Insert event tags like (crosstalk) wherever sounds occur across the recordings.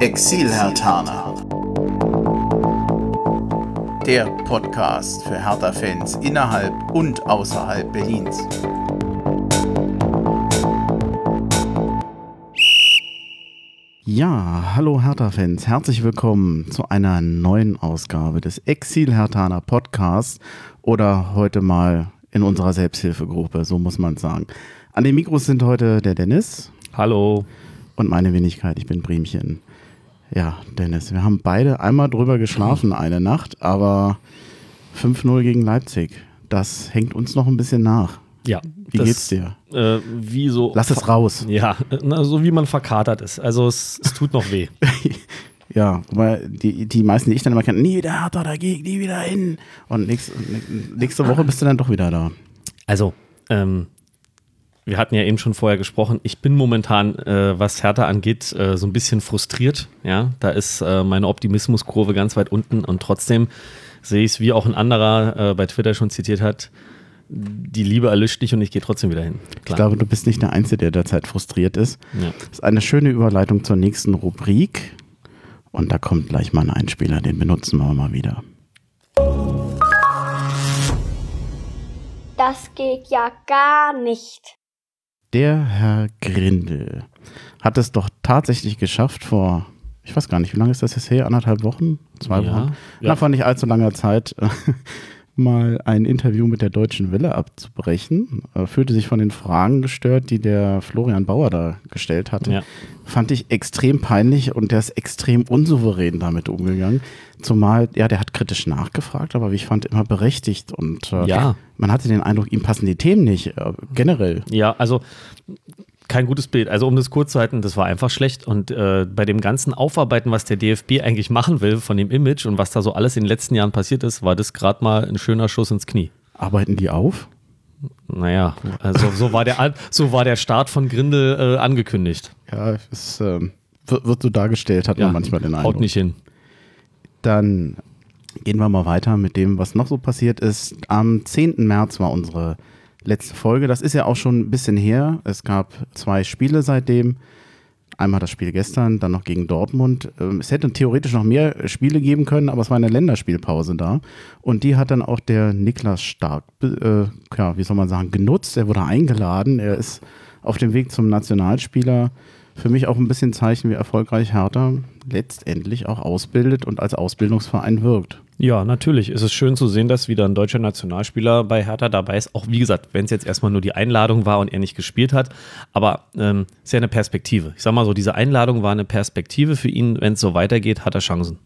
Exil-Hertaner. Der Podcast für Hertha-Fans innerhalb und außerhalb Berlins. Ja, hallo Hertha-Fans, herzlich willkommen zu einer neuen Ausgabe des Exil-Hertaner Podcasts oder heute mal in unserer Selbsthilfegruppe, so muss man sagen. An den Mikros sind heute der Dennis. Hallo. Und meine Wenigkeit, ich bin Bremchen. Ja, Dennis, wir haben beide einmal drüber geschlafen eine Nacht, aber 5-0 gegen Leipzig, das hängt uns noch ein bisschen nach. Ja. Wie das, geht's dir? Äh, wie so. Lass es raus. Ja, na, so wie man verkatert ist. Also es, es tut noch weh. (laughs) ja, weil die, die meisten, die ich dann immer kenne, nie wieder Hertha dagegen, nie wieder hin. Und nächste, nächste Woche bist du dann doch wieder da. Also, ähm, wir hatten ja eben schon vorher gesprochen, ich bin momentan, äh, was Hertha angeht, äh, so ein bisschen frustriert. Ja, da ist äh, meine Optimismuskurve ganz weit unten und trotzdem sehe ich es, wie auch ein anderer äh, bei Twitter schon zitiert hat, die Liebe erlischt nicht und ich gehe trotzdem wieder hin. Klar. Ich glaube, du bist nicht der Einzige, der derzeit frustriert ist. Ja. Das ist eine schöne Überleitung zur nächsten Rubrik. Und da kommt gleich mal ein Einspieler, den benutzen wir mal wieder. Das geht ja gar nicht. Der Herr Grindel hat es doch tatsächlich geschafft vor, ich weiß gar nicht, wie lange ist das jetzt her? Anderthalb Wochen? Zwei ja, Wochen? Ja. Nach vor nicht allzu langer Zeit mal ein Interview mit der Deutschen Welle abzubrechen. Er fühlte sich von den Fragen gestört, die der Florian Bauer da gestellt hatte. Ja. Fand ich extrem peinlich und der ist extrem unsouverän damit umgegangen. Zumal, ja, der hat kritisch nachgefragt, aber wie ich fand, immer berechtigt. Und äh, ja. man hatte den Eindruck, ihm passen die Themen nicht, äh, generell. Ja, also kein gutes Bild. Also um das kurz zu halten, das war einfach schlecht. Und äh, bei dem ganzen Aufarbeiten, was der DFB eigentlich machen will von dem Image und was da so alles in den letzten Jahren passiert ist, war das gerade mal ein schöner Schuss ins Knie. Arbeiten die auf? Naja, also so war der, so war der Start von Grindel äh, angekündigt. Ja, es äh, wird, so dargestellt, hat ja, man manchmal den Eindruck. Haut nicht hin. Dann gehen wir mal weiter mit dem, was noch so passiert ist. Am 10. März war unsere letzte Folge. Das ist ja auch schon ein bisschen her. Es gab zwei Spiele seitdem. Einmal das Spiel gestern, dann noch gegen Dortmund. Ähm, es hätte theoretisch noch mehr Spiele geben können, aber es war eine Länderspielpause da. Und die hat dann auch der Niklas Stark, äh, ja, wie soll man sagen, genutzt. Er wurde eingeladen. Er ist auf dem Weg zum Nationalspieler. Für mich auch ein bisschen Zeichen, wie erfolgreich Hertha letztendlich auch ausbildet und als Ausbildungsverein wirkt. Ja, natürlich. Es ist schön zu sehen, dass wieder ein deutscher Nationalspieler bei Hertha dabei ist. Auch wie gesagt, wenn es jetzt erstmal nur die Einladung war und er nicht gespielt hat. Aber ähm, ist ja eine Perspektive. Ich sag mal so, diese Einladung war eine Perspektive für ihn. Wenn es so weitergeht, hat er Chancen.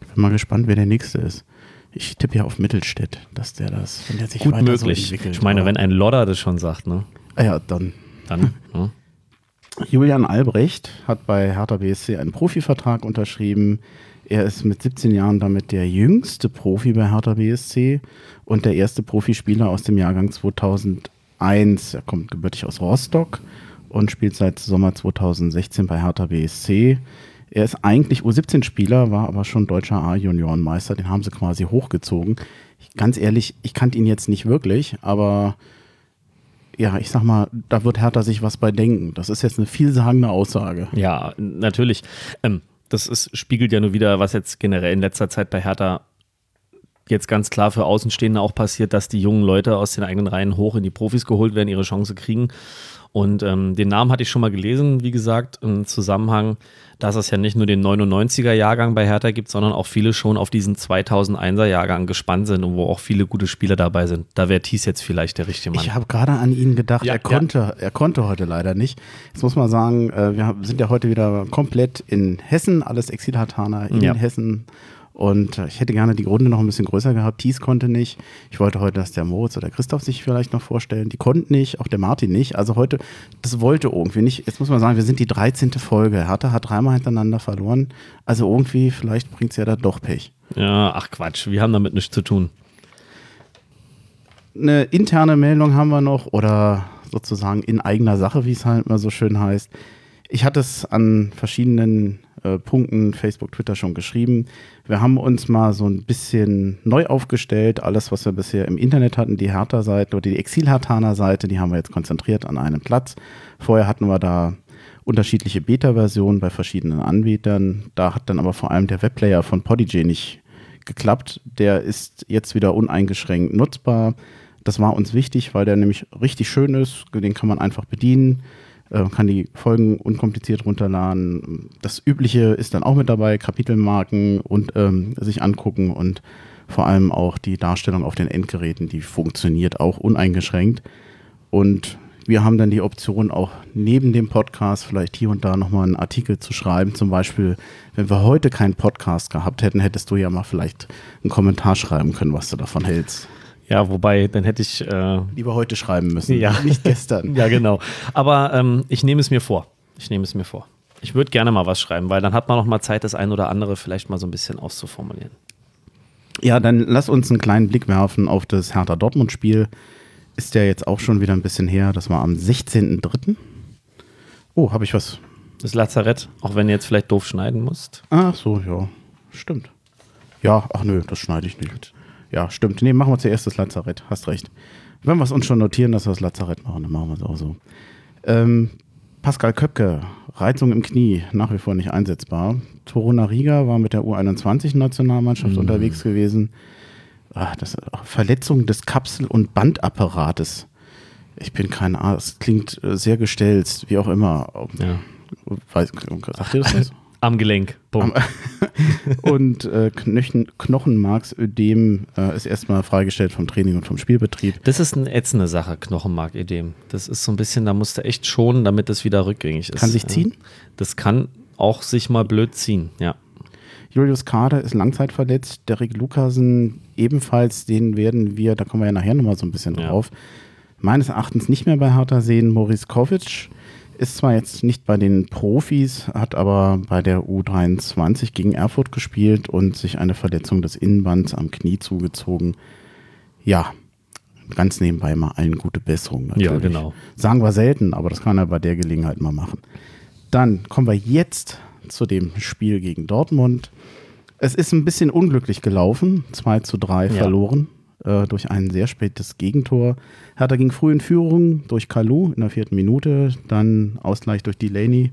Ich bin mal gespannt, wer der Nächste ist. Ich tippe ja auf Mittelstädt, dass der das, wenn der sich Gut möglich. So entwickelt. Ich meine, wenn ein Lodder das schon sagt, ne? Ah ja, dann. Dann. ja. (laughs) Julian Albrecht hat bei Hertha BSC einen Profivertrag unterschrieben. Er ist mit 17 Jahren damit der jüngste Profi bei Hertha BSC und der erste Profispieler aus dem Jahrgang 2001. Er kommt gebürtig aus Rostock und spielt seit Sommer 2016 bei Hertha BSC. Er ist eigentlich U17-Spieler, war aber schon deutscher A-Juniorenmeister. Den haben sie quasi hochgezogen. Ich, ganz ehrlich, ich kannte ihn jetzt nicht wirklich, aber ja, ich sag mal, da wird Hertha sich was bei denken. Das ist jetzt eine vielsagende Aussage. Ja, natürlich. Ähm, das ist, spiegelt ja nur wieder, was jetzt generell in letzter Zeit bei Hertha jetzt ganz klar für Außenstehende auch passiert, dass die jungen Leute aus den eigenen Reihen hoch in die Profis geholt werden, ihre Chance kriegen. Und ähm, den Namen hatte ich schon mal gelesen, wie gesagt, im Zusammenhang, dass es ja nicht nur den 99er-Jahrgang bei Hertha gibt, sondern auch viele schon auf diesen 2001er-Jahrgang gespannt sind und wo auch viele gute Spieler dabei sind. Da wäre Thies jetzt vielleicht der richtige Mann. Ich habe gerade an ihn gedacht, ja, er, konnte, ja. er konnte heute leider nicht. Jetzt muss man sagen, äh, wir sind ja heute wieder komplett in Hessen, alles Exilhartaner in ja. Hessen und ich hätte gerne die Runde noch ein bisschen größer gehabt. Thies konnte nicht. Ich wollte heute, dass der Moritz oder Christoph sich vielleicht noch vorstellen. Die konnten nicht, auch der Martin nicht. Also heute, das wollte irgendwie nicht. Jetzt muss man sagen, wir sind die 13. Folge. Hertha hat dreimal hintereinander verloren. Also irgendwie, vielleicht bringt es ja da doch Pech. Ja, ach Quatsch, wir haben damit nichts zu tun. Eine interne Meldung haben wir noch oder sozusagen in eigener Sache, wie es halt mal so schön heißt. Ich hatte es an verschiedenen äh, Punkten, Facebook, Twitter schon geschrieben. Wir haben uns mal so ein bisschen neu aufgestellt. Alles, was wir bisher im Internet hatten, die Hertha-Seite oder die Exil-Hertaner-Seite, die haben wir jetzt konzentriert an einem Platz. Vorher hatten wir da unterschiedliche Beta-Versionen bei verschiedenen Anbietern. Da hat dann aber vor allem der Webplayer von Podigy nicht geklappt. Der ist jetzt wieder uneingeschränkt nutzbar. Das war uns wichtig, weil der nämlich richtig schön ist. Den kann man einfach bedienen, kann die Folgen unkompliziert runterladen. Das Übliche ist dann auch mit dabei, Kapitelmarken und ähm, sich angucken und vor allem auch die Darstellung auf den Endgeräten, die funktioniert auch uneingeschränkt. Und wir haben dann die Option, auch neben dem Podcast vielleicht hier und da nochmal einen Artikel zu schreiben. Zum Beispiel, wenn wir heute keinen Podcast gehabt hätten, hättest du ja mal vielleicht einen Kommentar schreiben können, was du davon hältst. Ja, wobei, dann hätte ich. Äh, Lieber heute schreiben müssen, ja. nicht gestern. (laughs) ja, genau. Aber ähm, ich nehme es mir vor. Ich nehme es mir vor. Ich würde gerne mal was schreiben, weil dann hat man noch mal Zeit, das ein oder andere vielleicht mal so ein bisschen auszuformulieren. Ja, dann lass uns einen kleinen Blick werfen auf das Hertha Dortmund-Spiel. Ist ja jetzt auch schon wieder ein bisschen her. Das war am 16.03. Oh, habe ich was? Das Lazarett, auch wenn du jetzt vielleicht doof schneiden musst. Ach so, ja. Stimmt. Ja, ach nö, das schneide ich nicht. Ja, stimmt. Nee, machen wir zuerst das Lazarett. Hast recht. Wenn wir es uns schon notieren, dass wir das Lazarett machen, dann machen wir es auch so. Ähm, Pascal Köpke, Reizung im Knie, nach wie vor nicht einsetzbar. Toruna Riga war mit der U21-Nationalmannschaft mhm. unterwegs gewesen. Ach, das, Verletzung des Kapsel- und Bandapparates. Ich bin kein Arzt, klingt äh, sehr gestellt, wie auch immer. Ja. Weiß, sagt ihr das? (laughs) Am Gelenk. Am, (laughs) und äh, Knochen, Knochenmarksödem äh, ist erstmal freigestellt vom Training und vom Spielbetrieb. Das ist eine ätzende Sache, Knochenmarködem. Das ist so ein bisschen, da musst du echt schonen, damit das wieder rückgängig ist. Kann sich ziehen? Das kann auch sich mal blöd ziehen, ja. Julius Kader ist langzeitverletzt. Derek Lukasen ebenfalls. Den werden wir, da kommen wir ja nachher nochmal so ein bisschen drauf, ja. meines Erachtens nicht mehr bei Hertha sehen. Maurice Kovic ist zwar jetzt nicht bei den Profis, hat aber bei der U23 gegen Erfurt gespielt und sich eine Verletzung des Innenbands am Knie zugezogen. Ja, ganz nebenbei mal allen gute Besserung. Natürlich. Ja, genau. Sagen wir selten, aber das kann er bei der Gelegenheit mal machen. Dann kommen wir jetzt zu dem Spiel gegen Dortmund. Es ist ein bisschen unglücklich gelaufen, 2 zu 3 ja. verloren äh, durch ein sehr spätes Gegentor. Hertha ging früh in Führung durch Kalu in der vierten Minute, dann Ausgleich durch Delaney.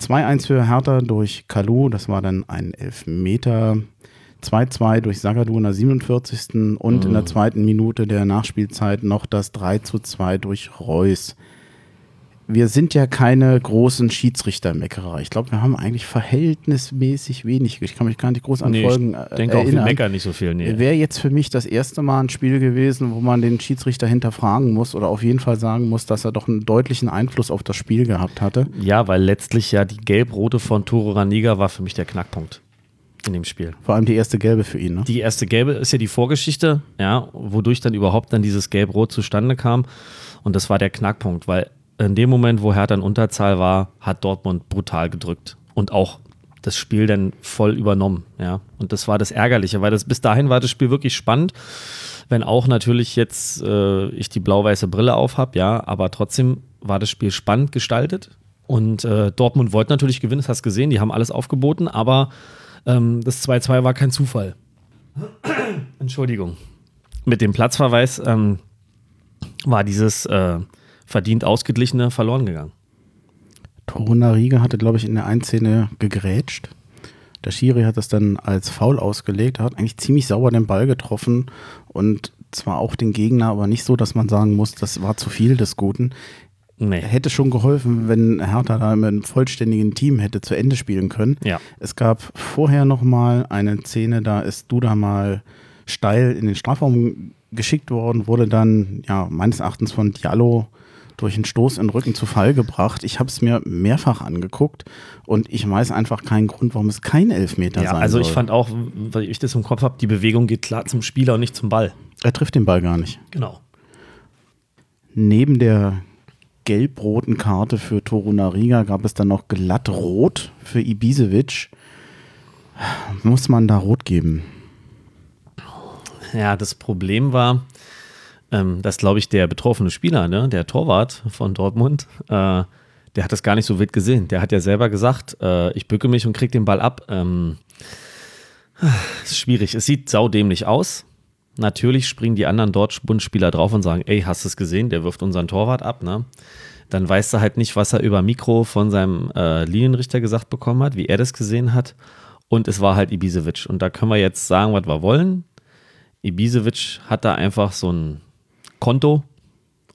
2-1 für Hertha durch Kalu, das war dann ein Elfmeter. 2-2 durch Sagadu in der 47. und mhm. in der zweiten Minute der Nachspielzeit noch das 3-2 durch Reus wir sind ja keine großen Schiedsrichtermeckerer. Ich glaube, wir haben eigentlich verhältnismäßig wenig. Ich kann mich gar nicht groß an nee, Folgen ich denke erinnern. auch, wir meckern nicht so viel. Nee. Wäre jetzt für mich das erste Mal ein Spiel gewesen, wo man den Schiedsrichter hinterfragen muss oder auf jeden Fall sagen muss, dass er doch einen deutlichen Einfluss auf das Spiel gehabt hatte. Ja, weil letztlich ja die gelb-rote von Toro Raniga war für mich der Knackpunkt in dem Spiel. Vor allem die erste gelbe für ihn, ne? Die erste gelbe ist ja die Vorgeschichte, ja, wodurch dann überhaupt dann dieses gelb-rot zustande kam. Und das war der Knackpunkt, weil in dem Moment, wo Hertha in Unterzahl war, hat Dortmund brutal gedrückt und auch das Spiel dann voll übernommen. Ja. Und das war das Ärgerliche, weil das bis dahin war das Spiel wirklich spannend, wenn auch natürlich jetzt äh, ich die blau-weiße Brille auf habe, ja, aber trotzdem war das Spiel spannend gestaltet. Und äh, Dortmund wollte natürlich gewinnen, das hast du gesehen, die haben alles aufgeboten, aber ähm, das 2-2 war kein Zufall. Entschuldigung. Mit dem Platzverweis ähm, war dieses äh, verdient ausgeglichene verloren gegangen. Toruna Riga hatte, glaube ich, in der einen Szene gegrätscht. Der Schiri hat das dann als Foul ausgelegt. Er hat eigentlich ziemlich sauber den Ball getroffen und zwar auch den Gegner, aber nicht so, dass man sagen muss, das war zu viel des Guten. Nee. Hätte schon geholfen, wenn Hertha da mit einem vollständigen Team hätte zu Ende spielen können. Ja. Es gab vorher nochmal eine Szene, da ist Duda mal steil in den Strafraum geschickt worden, wurde dann ja meines Erachtens von Diallo durch einen Stoß in den Rücken zu Fall gebracht. Ich habe es mir mehrfach angeguckt und ich weiß einfach keinen Grund, warum es kein Elfmeter ja, sein also soll. Also ich fand auch, weil ich das im Kopf habe, die Bewegung geht klar zum Spieler und nicht zum Ball. Er trifft den Ball gar nicht. Genau. Neben der gelb-roten Karte für Toruna Riga gab es dann noch glatt rot für Ibisevic. Muss man da rot geben? Ja, das Problem war, ähm, dass, glaube ich, der betroffene Spieler, ne, der Torwart von Dortmund, äh, der hat das gar nicht so wild gesehen. Der hat ja selber gesagt, äh, ich bücke mich und kriege den Ball ab. Ähm, ist schwierig. Es sieht saudämlich aus. Natürlich springen die anderen Dortmund-Spieler drauf und sagen, ey, hast du es gesehen? Der wirft unseren Torwart ab. Ne? dann weißt du halt nicht, was er über Mikro von seinem äh, Linienrichter gesagt bekommen hat, wie er das gesehen hat. Und es war halt Ibisevic. Und da können wir jetzt sagen, was wir wollen. Ibisevic hat da einfach so ein Konto.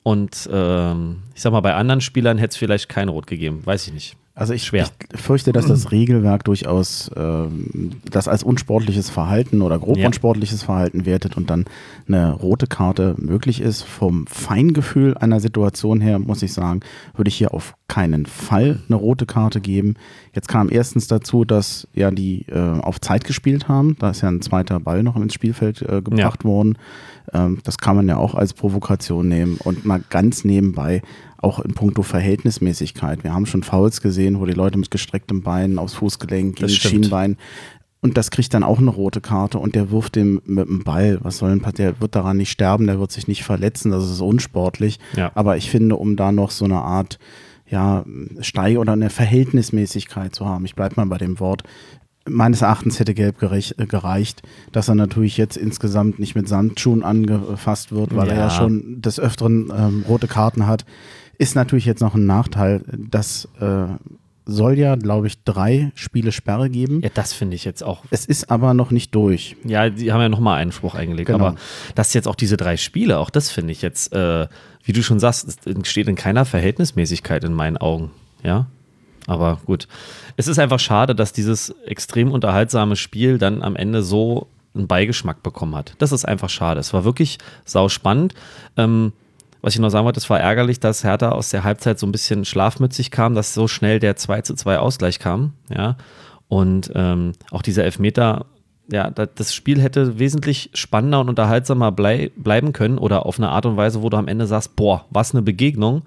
Und ähm, ich sag mal, bei anderen Spielern hätte es vielleicht kein Rot gegeben. Weiß ich nicht. Also ich, ich, fürchte, dass das Regelwerk durchaus ähm, das als unsportliches Verhalten oder grob ja. unsportliches Verhalten wertet und dann eine rote Karte möglich ist. Vom Feingefühl einer Situation her, muss ich sagen, würde ich hier auf keinen Fall eine rote Karte geben. Jetzt kam erstens dazu, dass ja die äh, auf Zeit gespielt haben. Da ist ja ein zweiter Ball noch ins Spielfeld äh, gebracht ja. worden. Ähm, das kann man ja auch als Provokation nehmen. Und mal ganz nebenbei, auch in puncto Verhältnismäßigkeit. Wir haben schon Fouls gesehen, wo die Leute mit gestrecktem Bein aufs Fußgelenk gegen Schienbein und das kriegt dann auch eine rote Karte und der wirft dem mit dem Ball. Was soll denn Der wird daran nicht sterben, der wird sich nicht verletzen, das ist unsportlich. Ja. Aber ich finde, um da noch so eine Art ja, Steig oder eine Verhältnismäßigkeit zu haben, ich bleibe mal bei dem Wort, meines Erachtens hätte Gelb gereicht, dass er natürlich jetzt insgesamt nicht mit Sandschuhen angefasst wird, weil ja. er ja schon des Öfteren ähm, rote Karten hat. Ist natürlich jetzt noch ein Nachteil, dass äh, soll ja, glaube ich, drei Spiele Sperre geben. Ja, das finde ich jetzt auch. Es ist aber noch nicht durch. Ja, die haben ja nochmal einen Spruch eingelegt. Genau. Aber dass jetzt auch diese drei Spiele, auch das finde ich jetzt, äh, wie du schon sagst, steht in keiner Verhältnismäßigkeit in meinen Augen. Ja, aber gut. Es ist einfach schade, dass dieses extrem unterhaltsame Spiel dann am Ende so einen Beigeschmack bekommen hat. Das ist einfach schade. Es war wirklich sau spannend. Ähm, was ich noch sagen wollte, es war ärgerlich, dass Hertha aus der Halbzeit so ein bisschen schlafmützig kam, dass so schnell der 2 zu 2 Ausgleich kam. Ja. Und ähm, auch dieser Elfmeter, ja, das Spiel hätte wesentlich spannender und unterhaltsamer blei bleiben können oder auf eine Art und Weise, wo du am Ende sagst, boah, was eine Begegnung.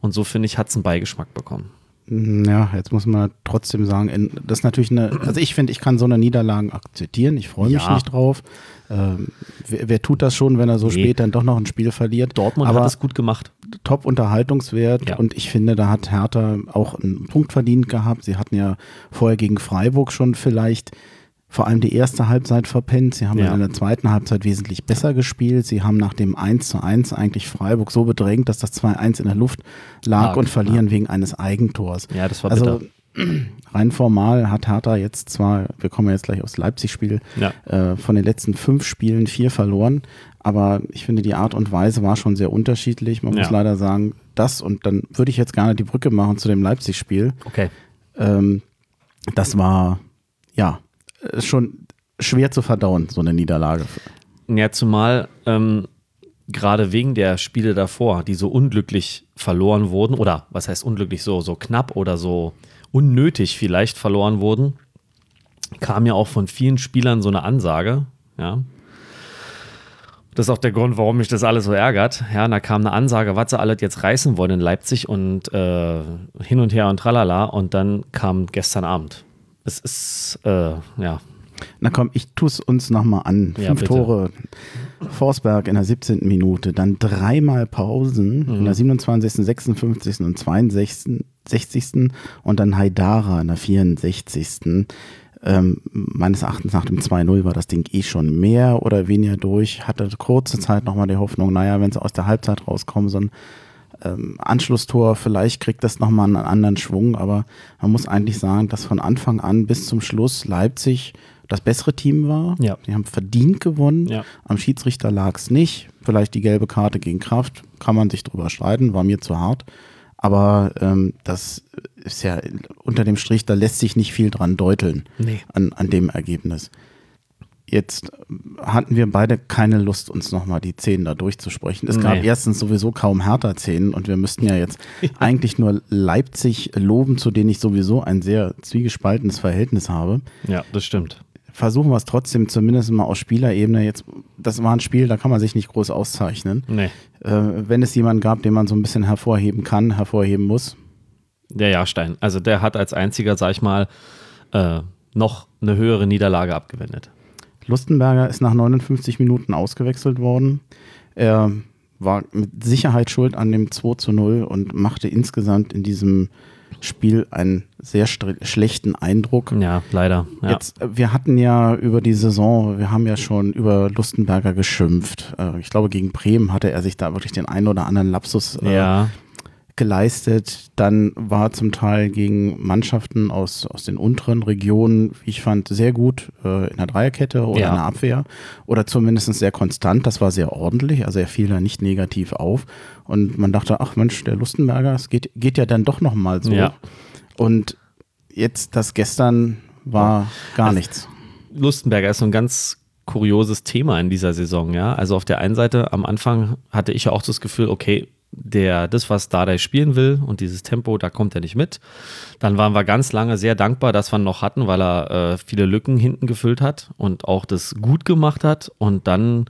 Und so finde ich, hat es einen Beigeschmack bekommen. Ja, jetzt muss man trotzdem sagen, das ist natürlich eine, also ich finde, ich kann so eine Niederlage akzeptieren, ich freue mich ja. nicht drauf. Ähm, wer, wer, tut das schon, wenn er so nee. spät dann doch noch ein Spiel verliert? Dortmund Aber hat es gut gemacht. Top Unterhaltungswert ja. und ich finde, da hat Hertha auch einen Punkt verdient gehabt. Sie hatten ja vorher gegen Freiburg schon vielleicht vor allem die erste Halbzeit verpennt. Sie haben ja. in der zweiten Halbzeit wesentlich besser gespielt. Sie haben nach dem 1 zu 1 eigentlich Freiburg so bedrängt, dass das 2-1 in der Luft lag Mark, und verlieren ja. wegen eines Eigentors. Ja, das war also, (clears throat) Rein formal hat Hertha jetzt zwar, wir kommen jetzt gleich aufs Leipzig-Spiel, ja. äh, von den letzten fünf Spielen vier verloren, aber ich finde, die Art und Weise war schon sehr unterschiedlich. Man muss leider sagen, das und dann würde ich jetzt gerne die Brücke machen zu dem Leipzig-Spiel. Okay. Ähm, das war, ja, äh, schon schwer zu verdauen, so eine Niederlage. Ja, zumal ähm, gerade wegen der Spiele davor, die so unglücklich verloren wurden, oder was heißt unglücklich so, so knapp oder so unnötig vielleicht verloren wurden, kam ja auch von vielen Spielern so eine Ansage, ja. Das ist auch der Grund, warum mich das alles so ärgert. Ja, da kam eine Ansage, was sie alle jetzt reißen wollen in Leipzig und äh, hin und her und tralala. Und dann kam gestern Abend es ist, äh, ja. Na komm, ich tue es uns nochmal an. Ja, Fünf bitte. Tore. Forsberg in der 17. Minute, dann dreimal Pausen mhm. in der 27., 56. und 62. 60. und dann Haidara in der 64. Ähm, meines Erachtens nach dem 2-0 war das Ding eh schon mehr oder weniger durch. Hatte kurze Zeit nochmal die Hoffnung, naja, wenn sie aus der Halbzeit rauskommen, so ein ähm, Anschlusstor, vielleicht kriegt das nochmal einen anderen Schwung, aber man muss eigentlich sagen, dass von Anfang an bis zum Schluss Leipzig das bessere Team war. Ja. Die haben verdient gewonnen. Ja. Am Schiedsrichter lag es nicht. Vielleicht die gelbe Karte gegen Kraft, kann man sich drüber streiten, war mir zu hart. Aber ähm, das ist ja unter dem Strich, da lässt sich nicht viel dran deuteln nee. an, an dem Ergebnis. Jetzt hatten wir beide keine Lust, uns nochmal die Szenen da durchzusprechen. Es gab erstens sowieso kaum härter Szenen und wir müssten ja jetzt (laughs) eigentlich nur Leipzig loben, zu denen ich sowieso ein sehr zwiegespaltenes Verhältnis habe. Ja, das stimmt. Versuchen wir es trotzdem zumindest mal aus Spielerebene. Jetzt, das war ein Spiel, da kann man sich nicht groß auszeichnen. Nee. Äh, wenn es jemanden gab, den man so ein bisschen hervorheben kann, hervorheben muss. Der Jahrstein. Also der hat als einziger, sag ich mal, äh, noch eine höhere Niederlage abgewendet. Lustenberger ist nach 59 Minuten ausgewechselt worden. Er war mit Sicherheit schuld an dem 2 zu 0 und machte insgesamt in diesem Spiel einen sehr schlechten Eindruck. Ja, leider. Ja. Jetzt, wir hatten ja über die Saison, wir haben ja schon über Lustenberger geschimpft. Äh, ich glaube, gegen Bremen hatte er sich da wirklich den einen oder anderen Lapsus äh, ja geleistet. Dann war zum Teil gegen Mannschaften aus, aus den unteren Regionen, wie ich fand, sehr gut äh, in der Dreierkette oder Ja. in der Abwehr oder zumindest sehr konstant. Das war sehr ordentlich, also er fiel da nicht negativ auf. Und man dachte, ach Mensch, der Lustenberger, es geht, geht ja dann doch nochmal so. Ja. Und jetzt das gestern war gar Also- nichts. Lustenberger ist so ein ganz kurioses Thema in dieser Saison, ja. Also auf der einen Seite, am Anfang hatte ich ja auch das Gefühl, okay, der, das, was Dardai spielen will und dieses Tempo, da kommt er nicht mit. Dann waren wir ganz lange sehr dankbar, dass wir ihn noch hatten, weil er äh, viele Lücken hinten gefüllt hat und auch das gut gemacht hat. Und dann,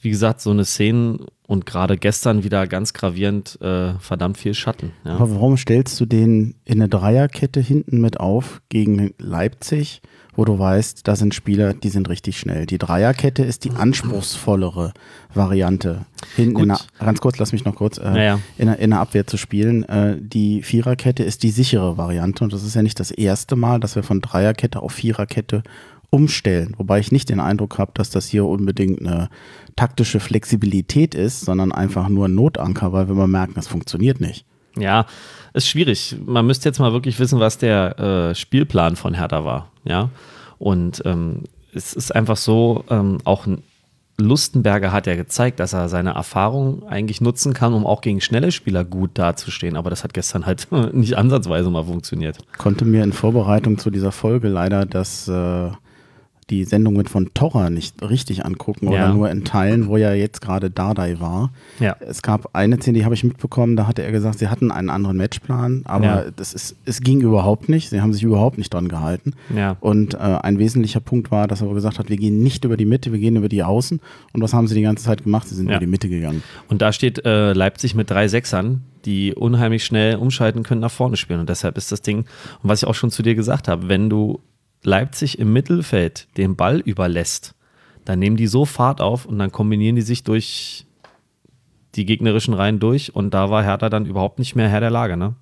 wie gesagt, so eine Szene und gerade gestern wieder ganz gravierend äh, verdammt viel Schatten. Ja. Aber warum stellst du den in eine Dreierkette hinten mit auf gegen Leipzig, wo du weißt, da sind Spieler, die sind richtig schnell. Die Dreierkette ist die anspruchsvollere Variante. Hinten in der, ganz kurz, lass mich noch kurz, äh, Ja, ja. In, der, in der Abwehr zu spielen. Äh, die Viererkette ist die sichere Variante und das ist ja nicht das erste Mal, dass wir von Dreierkette auf Viererkette umstellen. Wobei ich nicht den Eindruck habe, dass das hier unbedingt eine taktische Flexibilität ist, sondern einfach nur ein Notanker, weil wir mal merken, das funktioniert nicht. Ja, ist schwierig. Man müsste jetzt mal wirklich wissen, was der äh, Spielplan von Hertha war. Ja, und ähm, es ist einfach so, ähm, auch Lustenberger hat ja gezeigt, dass er seine Erfahrung eigentlich nutzen kann, um auch gegen schnelle Spieler gut dazustehen. Aber das hat gestern halt (laughs) nicht ansatzweise mal funktioniert. konnte mir in Vorbereitung zu dieser Folge leider das, äh, die Sendung mit von Torra nicht richtig angucken Ja. oder nur in Teilen, wo ja jetzt gerade Dardai war. Ja. Es gab eine Szene, die habe ich mitbekommen, da hatte er gesagt, sie hatten einen anderen Matchplan, aber Ja. das ist, es ging überhaupt nicht. Sie haben sich überhaupt nicht dran gehalten. Ja. Und äh, ein wesentlicher Punkt war, dass er gesagt hat, wir gehen nicht über die Mitte, wir gehen über die Außen. Und was haben sie die ganze Zeit gemacht? Sie sind über die Mitte gegangen. Und da steht äh, Leipzig mit drei Sechsern, die unheimlich schnell umschalten können, nach vorne spielen. Und deshalb ist das Ding, und was ich auch schon zu dir gesagt habe, wenn du Leipzig im Mittelfeld den Ball überlässt, dann nehmen die so Fahrt auf und dann kombinieren die sich durch die gegnerischen Reihen durch. Und da war Hertha dann überhaupt nicht mehr Herr der Lage. Ne?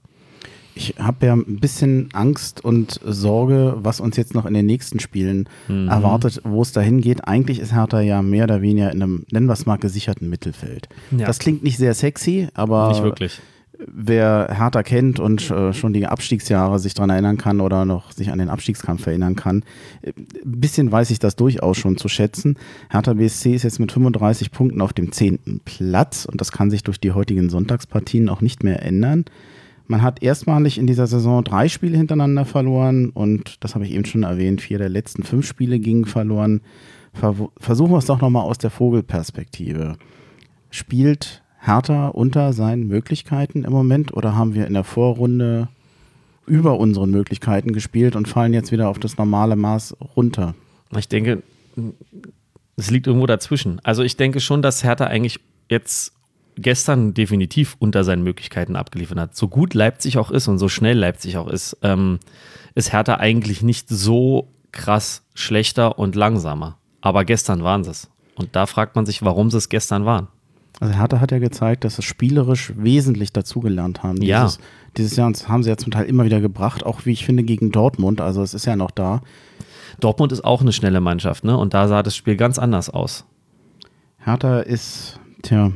Ich habe ja ein bisschen Angst und Sorge, was uns jetzt noch in den nächsten Spielen Mhm. erwartet, wo es dahin geht. Eigentlich ist Hertha ja mehr oder weniger in einem, nennen wir es mal, gesicherten Mittelfeld. Ja. Das klingt nicht sehr sexy, aber nicht wirklich. Wer Hertha kennt und äh, schon die Abstiegsjahre sich daran erinnern kann oder noch sich an den Abstiegskampf erinnern kann, äh, ein bisschen weiß ich das durchaus schon zu schätzen. Hertha BSC ist jetzt mit 35 Punkten auf dem 10. Platz und das kann sich durch die heutigen Sonntagspartien auch nicht mehr ändern. Man hat erstmalig in dieser Saison drei Spiele hintereinander verloren und das habe ich eben schon erwähnt, vier der letzten fünf Spiele gingen verloren. Ver versuchen wir es doch nochmal aus der Vogelperspektive. Spielt Hertha unter seinen Möglichkeiten im Moment oder haben wir in der Vorrunde über unseren Möglichkeiten gespielt und fallen jetzt wieder auf das normale Maß runter? Ich denke, es liegt irgendwo dazwischen. Also ich denke schon, dass Hertha eigentlich jetzt gestern definitiv unter seinen Möglichkeiten abgeliefert hat. So gut Leipzig auch ist und so schnell Leipzig auch ist, ähm, ist Hertha eigentlich nicht so krass schlechter und langsamer. Aber gestern waren sie es. Und da fragt man sich, warum sie es gestern waren. Also Hertha hat ja gezeigt, dass sie spielerisch wesentlich dazugelernt haben. Ja. Dieses, dieses Jahr und das haben sie ja zum Teil immer wieder gebracht, auch wie ich finde gegen Dortmund. Also es ist ja noch da. Dortmund ist auch eine schnelle Mannschaft, ne? Und da sah das Spiel ganz anders aus. Hertha ist, tja,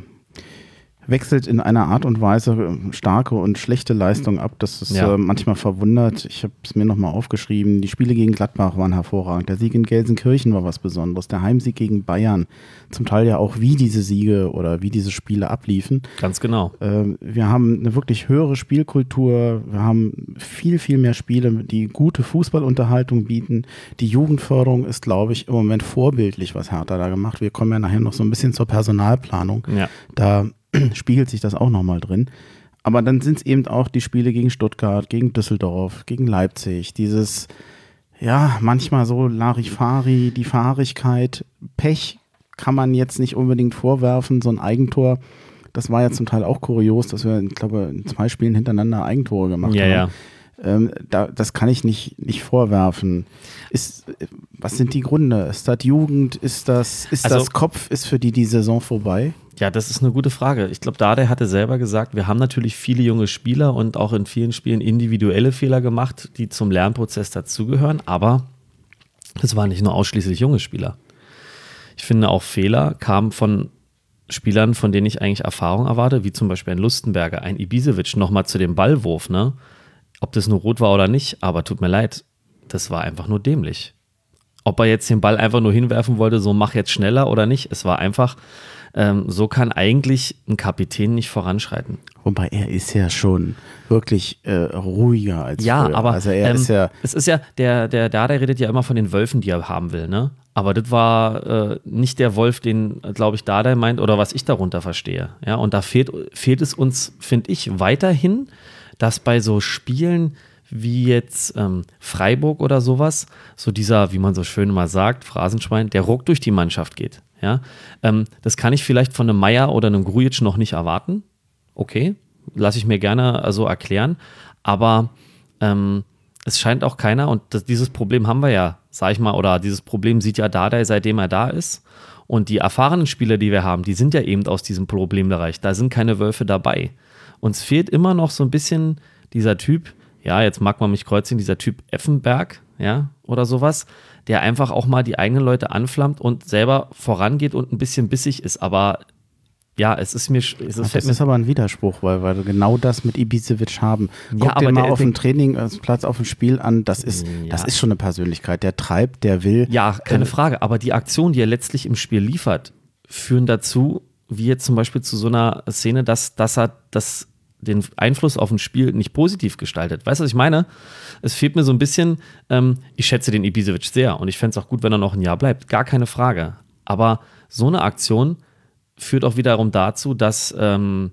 wechselt in einer Art und Weise äh, starke und schlechte Leistung ab, dass es Ja. äh, manchmal verwundert. Ich habe es mir nochmal aufgeschrieben. Die Spiele gegen Gladbach waren hervorragend. Der Sieg in Gelsenkirchen war was Besonderes. Der Heimsieg gegen Bayern. Zum Teil ja auch, wie diese Siege oder wie diese Spiele abliefen. Ganz genau. Ähm, wir haben eine wirklich höhere Spielkultur. Wir haben viel, viel mehr Spiele, die gute Fußballunterhaltung bieten. Die Jugendförderung ist, glaube ich, im Moment vorbildlich, was Hertha da gemacht. Wir kommen ja nachher noch so ein bisschen zur Personalplanung. Ja. Da (clears throat) spiegelt sich das auch nochmal drin. Aber dann sind es eben auch die Spiele gegen Stuttgart, gegen Düsseldorf, gegen Leipzig. Dieses, ja, manchmal so Larifari, die Fahrigkeit, Pech kann man jetzt nicht unbedingt vorwerfen. So ein Eigentor, das war ja zum Teil auch kurios, dass wir, ich glaube, in zwei Spielen hintereinander Eigentore gemacht Ja, haben. ja. Ähm, da, das kann ich nicht, nicht vorwerfen. Ist, was sind die Gründe? Ist das Jugend? Ist das, ist Also- das Kopf? Ist für die die Saison vorbei? Ja, das ist eine gute Frage. Ich glaube, Dade hatte selber gesagt, wir haben natürlich viele junge Spieler und auch in vielen Spielen individuelle Fehler gemacht, die zum Lernprozess dazugehören, aber es waren nicht nur ausschließlich junge Spieler. Ich finde auch Fehler kamen von Spielern, von denen ich eigentlich Erfahrung erwarte, wie zum Beispiel ein Lustenberger, ein Ibisevic, nochmal zu dem Ballwurf, ne? Ob das nur rot war oder nicht, aber tut mir leid, das war einfach nur dämlich. Ob er jetzt den Ball einfach nur hinwerfen wollte, so mach jetzt schneller oder nicht, es war einfach, ähm, so kann eigentlich ein Kapitän nicht voranschreiten. Wobei er ist ja schon wirklich äh, ruhiger als Ja, früher. aber also er ähm, ist ja es ist ja, der, der Dada redet ja immer von den Wölfen, die er haben will, ne? Aber das war äh, nicht der Wolf, den, glaube ich, Dada meint oder was ich darunter verstehe. Ja, und da fehlt, fehlt es uns, finde ich, weiterhin, dass bei so Spielen wie jetzt ähm, Freiburg oder sowas, so dieser, wie man so schön immer sagt, Phrasenschwein, der Ruck durch die Mannschaft geht. Ja, ähm, das kann ich vielleicht von einem Meier oder einem Grujic noch nicht erwarten. Okay, lasse ich mir gerne so also erklären. Aber ähm, es scheint auch keiner, und das, dieses Problem haben wir ja, sag ich mal, oder dieses Problem sieht ja Dardai, seitdem er da ist. Und die erfahrenen Spieler, die wir haben, die sind ja eben aus diesem Problembereich. Da sind keine Wölfe dabei. Uns fehlt immer noch so ein bisschen dieser Typ, ja, jetzt mag man mich kreuzen, dieser Typ Effenberg, ja, oder sowas, der einfach auch mal die eigenen Leute anflammt und selber vorangeht und ein bisschen bissig ist. Aber ja, es ist mir. Es ist, das ist aber ein Widerspruch, weil, weil wir genau das mit Ibisevic haben. Guck ja, dir mal auf dem Trainingsplatz, auf dem Spiel an. Das ist, ja. das ist schon eine Persönlichkeit. Der treibt, der will. Ja, keine äh, Frage. Aber die Aktionen, die er letztlich im Spiel liefert, führen dazu, wie jetzt zum Beispiel zu so einer Szene, dass, dass er das den Einfluss auf ein Spiel nicht positiv gestaltet. Weißt du, was ich meine? Es fehlt mir so ein bisschen, ähm, ich schätze den Ibisevic sehr und ich fände es auch gut, wenn er noch ein Jahr bleibt. Gar keine Frage. Aber so eine Aktion führt auch wiederum dazu, dass ähm,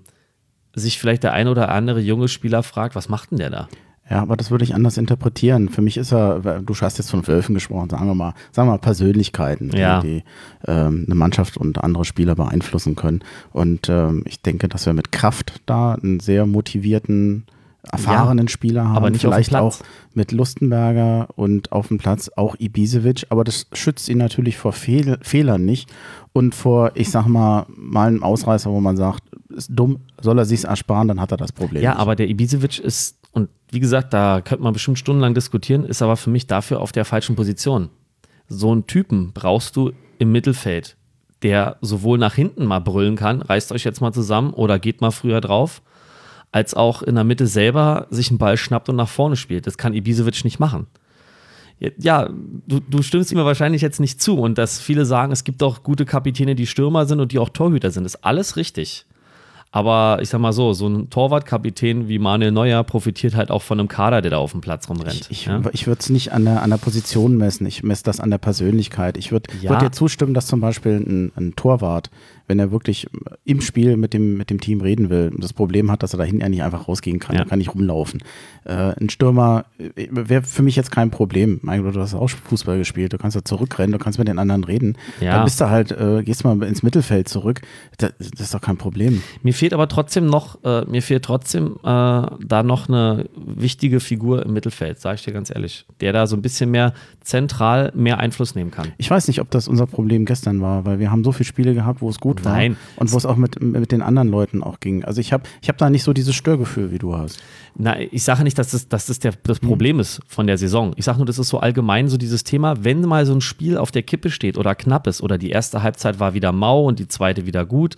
sich vielleicht der ein oder andere junge Spieler fragt, was macht denn der da? Ja, aber das würde ich anders interpretieren. Für mich ist er, du hast jetzt von Wölfen gesprochen, sagen wir mal, sagen wir mal Persönlichkeiten, die, ja. die ähm, eine Mannschaft und andere Spieler beeinflussen können. Und ähm, ich denke, dass wir mit Kraft da einen sehr motivierten, erfahrenen ja, Spieler haben. Aber nicht Vielleicht auch mit Lustenberger und auf dem Platz auch Ibisevic. Aber das schützt ihn natürlich vor Fehl Fehlern nicht und vor, ich sag mal, mal einem Ausreißer, wo man sagt, ist dumm, soll er sich's ersparen, dann hat er das Problem. Ja, nicht. aber der Ibisevic ist, und wie gesagt, da könnte man bestimmt stundenlang diskutieren, ist aber für mich dafür auf der falschen Position. So einen Typen brauchst du im Mittelfeld, der sowohl nach hinten mal brüllen kann, reißt euch jetzt mal zusammen oder geht mal früher drauf, als auch in der Mitte selber sich einen Ball schnappt und nach vorne spielt. Das kann Ibisevic nicht machen ja, du, du stimmst mir wahrscheinlich jetzt nicht zu und dass viele sagen, es gibt auch gute Kapitäne, die Stürmer sind und die auch Torhüter sind. Ist alles richtig. Aber ich sag mal so, so ein Torwartkapitän wie Manuel Neuer profitiert halt auch von einem Kader, der da auf dem Platz rumrennt. Ich, ich, ja? ich würde es nicht an der, an der Position messen, ich messe das an der Persönlichkeit. Ich würde ja. würd dir zustimmen, dass zum Beispiel ein, ein Torwart wenn er wirklich im Spiel mit dem, mit dem Team reden will und das Problem hat, dass er da hinten ja nicht einfach rausgehen kann, ja. er kann nicht rumlaufen. Äh, ein Stürmer äh, wäre für mich jetzt kein Problem. Mein Gott, du hast auch Fußball gespielt, du kannst da zurückrennen, du kannst mit den anderen reden. Ja. Dann bist du halt, äh, gehst mal ins Mittelfeld zurück. Das, das, ist doch kein Problem. Mir fehlt aber trotzdem noch, äh, mir fehlt trotzdem äh, da noch eine wichtige Figur im Mittelfeld, sage ich dir ganz ehrlich, der da so ein bisschen mehr zentral mehr Einfluss nehmen kann. Ich weiß nicht, ob das unser Problem gestern war, weil wir haben so viele Spiele gehabt, wo es gut war. Nein. Und wo es auch mit, mit den anderen Leuten auch ging. Also ich habe ich hab da nicht so dieses Störgefühl, wie du hast. Na, ich sage nicht, dass das, dass das der, das Problem ist von der Saison. Ich sage nur, das ist so allgemein so dieses Thema, wenn mal so ein Spiel auf der Kippe steht oder knapp ist oder die erste Halbzeit war wieder mau und die zweite wieder gut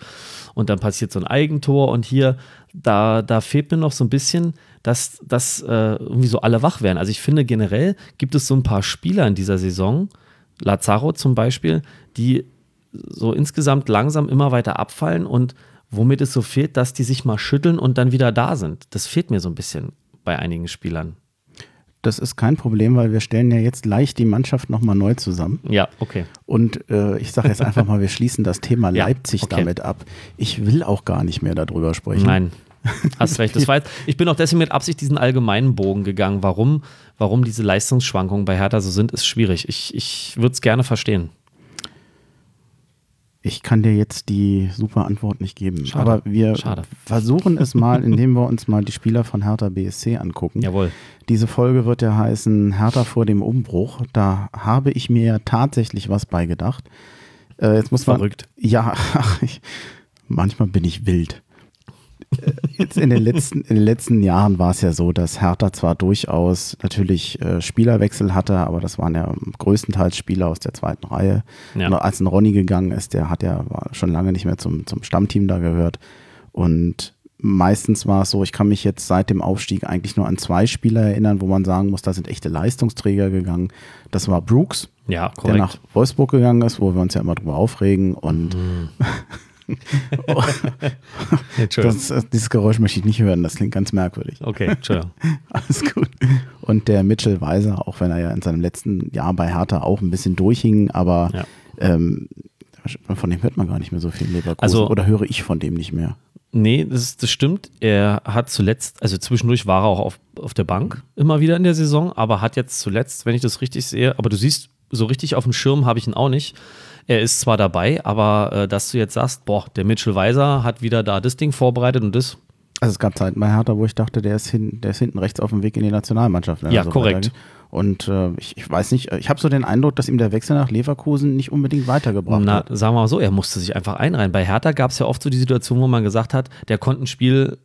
und dann passiert so ein Eigentor und hier, da, da fehlt mir noch so ein bisschen, dass, dass äh, irgendwie so alle wach werden. Also ich finde generell gibt es so ein paar Spieler in dieser Saison, Lazaro zum Beispiel, die so insgesamt langsam immer weiter abfallen und womit es so fehlt, dass die sich mal schütteln und dann wieder da sind. Das fehlt mir so ein bisschen bei einigen Spielern. Das ist kein Problem, weil wir stellen ja jetzt leicht die Mannschaft nochmal neu zusammen. Ja, okay. Und äh, ich sage jetzt einfach mal, wir schließen das Thema ja, Leipzig okay. damit ab. Ich will auch gar nicht mehr darüber sprechen. Nein, hast recht. Das war jetzt, ich bin auch deswegen mit Absicht diesen allgemeinen Bogen gegangen. Warum, warum diese Leistungsschwankungen bei Hertha so sind, ist schwierig. Ich, ich würde es gerne verstehen. Ich kann dir jetzt die super Antwort nicht geben. Schade. Aber wir Schade. versuchen es mal, indem wir uns mal die Spieler von Hertha BSC angucken. Jawohl. Diese Folge wird ja heißen Hertha vor dem Umbruch. Da habe ich mir tatsächlich was beigedacht. Äh, jetzt muss man, Verrückt. Ja, (laughs) ich, manchmal bin ich wild. Jetzt in den letzten, in den letzten Jahren war es ja so, dass Hertha zwar durchaus natürlich äh, Spielerwechsel hatte, aber das waren ja größtenteils Spieler aus der zweiten Reihe. Ja. Als ein Ronny gegangen ist, der hat ja schon lange nicht mehr zum, zum Stammteam da gehört. Und meistens war es so, ich kann mich jetzt seit dem Aufstieg eigentlich nur an zwei Spieler erinnern, wo man sagen muss, da sind echte Leistungsträger gegangen. Das war Brooks, Ja, der nach Wolfsburg gegangen ist, wo wir uns ja immer drüber aufregen. Und (laughs) (laughs) Entschuldigung. das, äh, dieses Geräusch möchte ich nicht hören, das klingt ganz merkwürdig. Okay, Entschuldigung. (laughs) Alles gut. Und der Mitchell Weiser, auch wenn er ja in seinem letzten Jahr bei Hertha auch ein bisschen durchhing, aber Ja. ähm, von dem hört man gar nicht mehr so viel Leverkusen. Also- Oder höre ich von dem nicht mehr? Nee, das, das stimmt. Er hat zuletzt, also zwischendurch war er auch auf, auf der Bank immer wieder in der Saison, aber hat jetzt zuletzt, wenn ich das richtig sehe, aber du siehst, so richtig auf dem Schirm habe ich ihn auch nicht. Er ist zwar dabei, aber äh, dass du jetzt sagst, boah, der Mitchell Weiser hat wieder da das Ding vorbereitet und das, Also es gab Zeiten bei Hertha, wo ich dachte, der ist, hin, der ist hinten rechts auf dem Weg in die Nationalmannschaft. Ja, so korrekt. weitergeht. Und äh, ich, ich weiß nicht, ich habe so den Eindruck, dass ihm der Wechsel nach Leverkusen nicht unbedingt weitergebracht na, hat. sagen wir mal so, er musste sich einfach einreihen. Bei Hertha gab es ja oft so die Situation, wo man gesagt hat, der konnte ein Spiel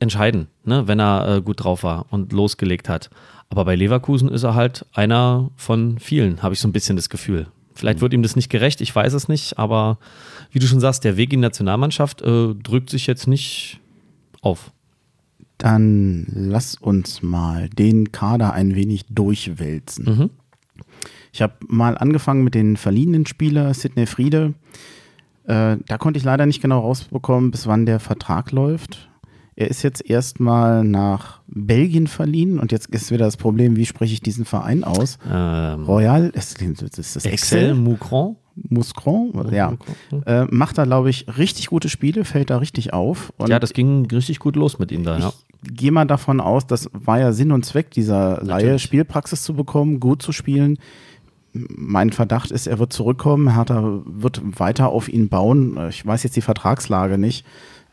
entscheiden, ne, wenn er äh, gut drauf war und losgelegt hat. Aber bei Leverkusen ist er halt einer von vielen, habe ich so ein bisschen das Gefühl. Vielleicht wird ihm das nicht gerecht, ich weiß es nicht, aber wie du schon sagst, der Weg in die Nationalmannschaft äh, drückt sich jetzt nicht auf. Dann lass uns mal den Kader ein wenig durchwälzen. Mhm. Ich habe mal angefangen mit den verliehenen Spieler, Sidney Friede. Äh, da konnte ich leider nicht genau rausbekommen, bis wann der Vertrag läuft. Er ist jetzt erstmal nach Belgien verliehen und jetzt ist wieder das Problem, wie spreche ich diesen Verein aus? Ähm, Royal, ist, ist das Excel Excel? Moucron? Muscron? Ja. Äh, macht da, glaube ich, richtig gute Spiele, fällt da richtig auf. Und Ja, das ging richtig gut los mit ihm da, ja. ich gehe mal davon aus, das war ja Sinn und Zweck dieser Laie. Spielpraxis zu bekommen, gut zu spielen. Mein Verdacht ist, er wird zurückkommen, Hertha wird weiter auf ihn bauen. Ich weiß jetzt die Vertragslage nicht.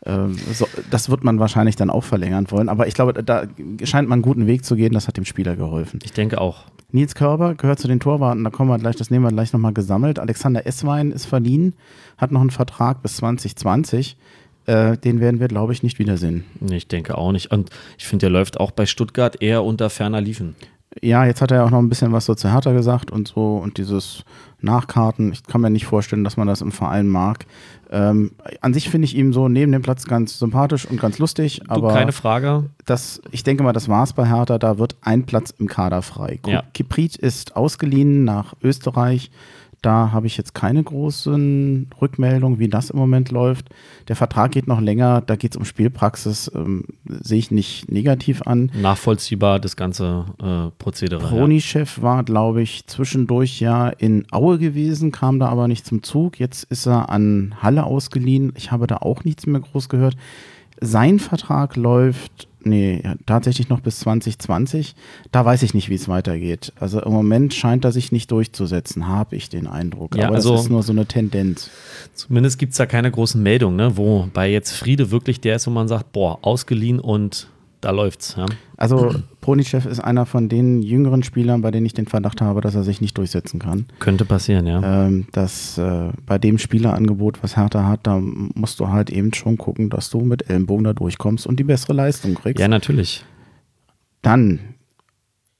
Ähm, so, das wird man wahrscheinlich dann auch verlängern wollen. Aber ich glaube, da scheint man einen guten Weg zu gehen. Das hat dem Spieler geholfen. Ich denke auch. Nils Körber gehört zu den Torwarten, da kommen wir gleich, das nehmen wir gleich nochmal gesammelt. Alexander Esswein ist verliehen, hat noch einen Vertrag bis 2020. Äh, den werden wir, glaube ich, nicht wiedersehen. Ich denke auch nicht. Und ich finde, der läuft auch bei Stuttgart eher unter ferner Liefen. Ja, jetzt hat er ja auch noch ein bisschen was so zu Hertha gesagt und so und dieses Nachkarten. Ich kann mir nicht vorstellen, dass man das im Verein mag. Ähm, an sich finde ich ihn so neben dem Platz ganz sympathisch und ganz lustig, Du, aber keine Frage. das, ich denke mal, das war's bei Hertha. Da wird ein Platz im Kader frei. Ja. Kiprit ist ausgeliehen nach Österreich. Da habe ich jetzt keine großen Rückmeldungen, wie das im Moment läuft. Der Vertrag geht noch länger, da geht es um Spielpraxis, ähm, sehe ich nicht negativ an. Nachvollziehbar, das ganze äh, Prozedere. ja. Proni-Chef war, glaube ich, zwischendurch ja in Aue gewesen, kam da aber nicht zum Zug. Jetzt ist er an Halle ausgeliehen. Ich habe da auch nichts mehr groß gehört. Sein Vertrag läuft, nee, tatsächlich noch bis 2020. Da weiß ich nicht, wie es weitergeht. Also im Moment scheint er sich nicht durchzusetzen, habe ich den Eindruck. Ja, aber also- das ist nur so eine Tendenz. Zumindest gibt es da keine großen Meldungen, ne? wobei jetzt Friede wirklich der ist, wo man sagt, boah, ausgeliehen und da läuft's. Ja? Also Proni-Chef ist einer von den jüngeren Spielern, bei denen ich den Verdacht habe, dass er sich nicht durchsetzen kann. Könnte passieren, ja. ähm, dass äh, bei dem Spielerangebot, was Hertha hat, da musst du halt eben schon gucken, dass du mit Ellenbogen da durchkommst und die bessere Leistung kriegst. Ja, natürlich. Dann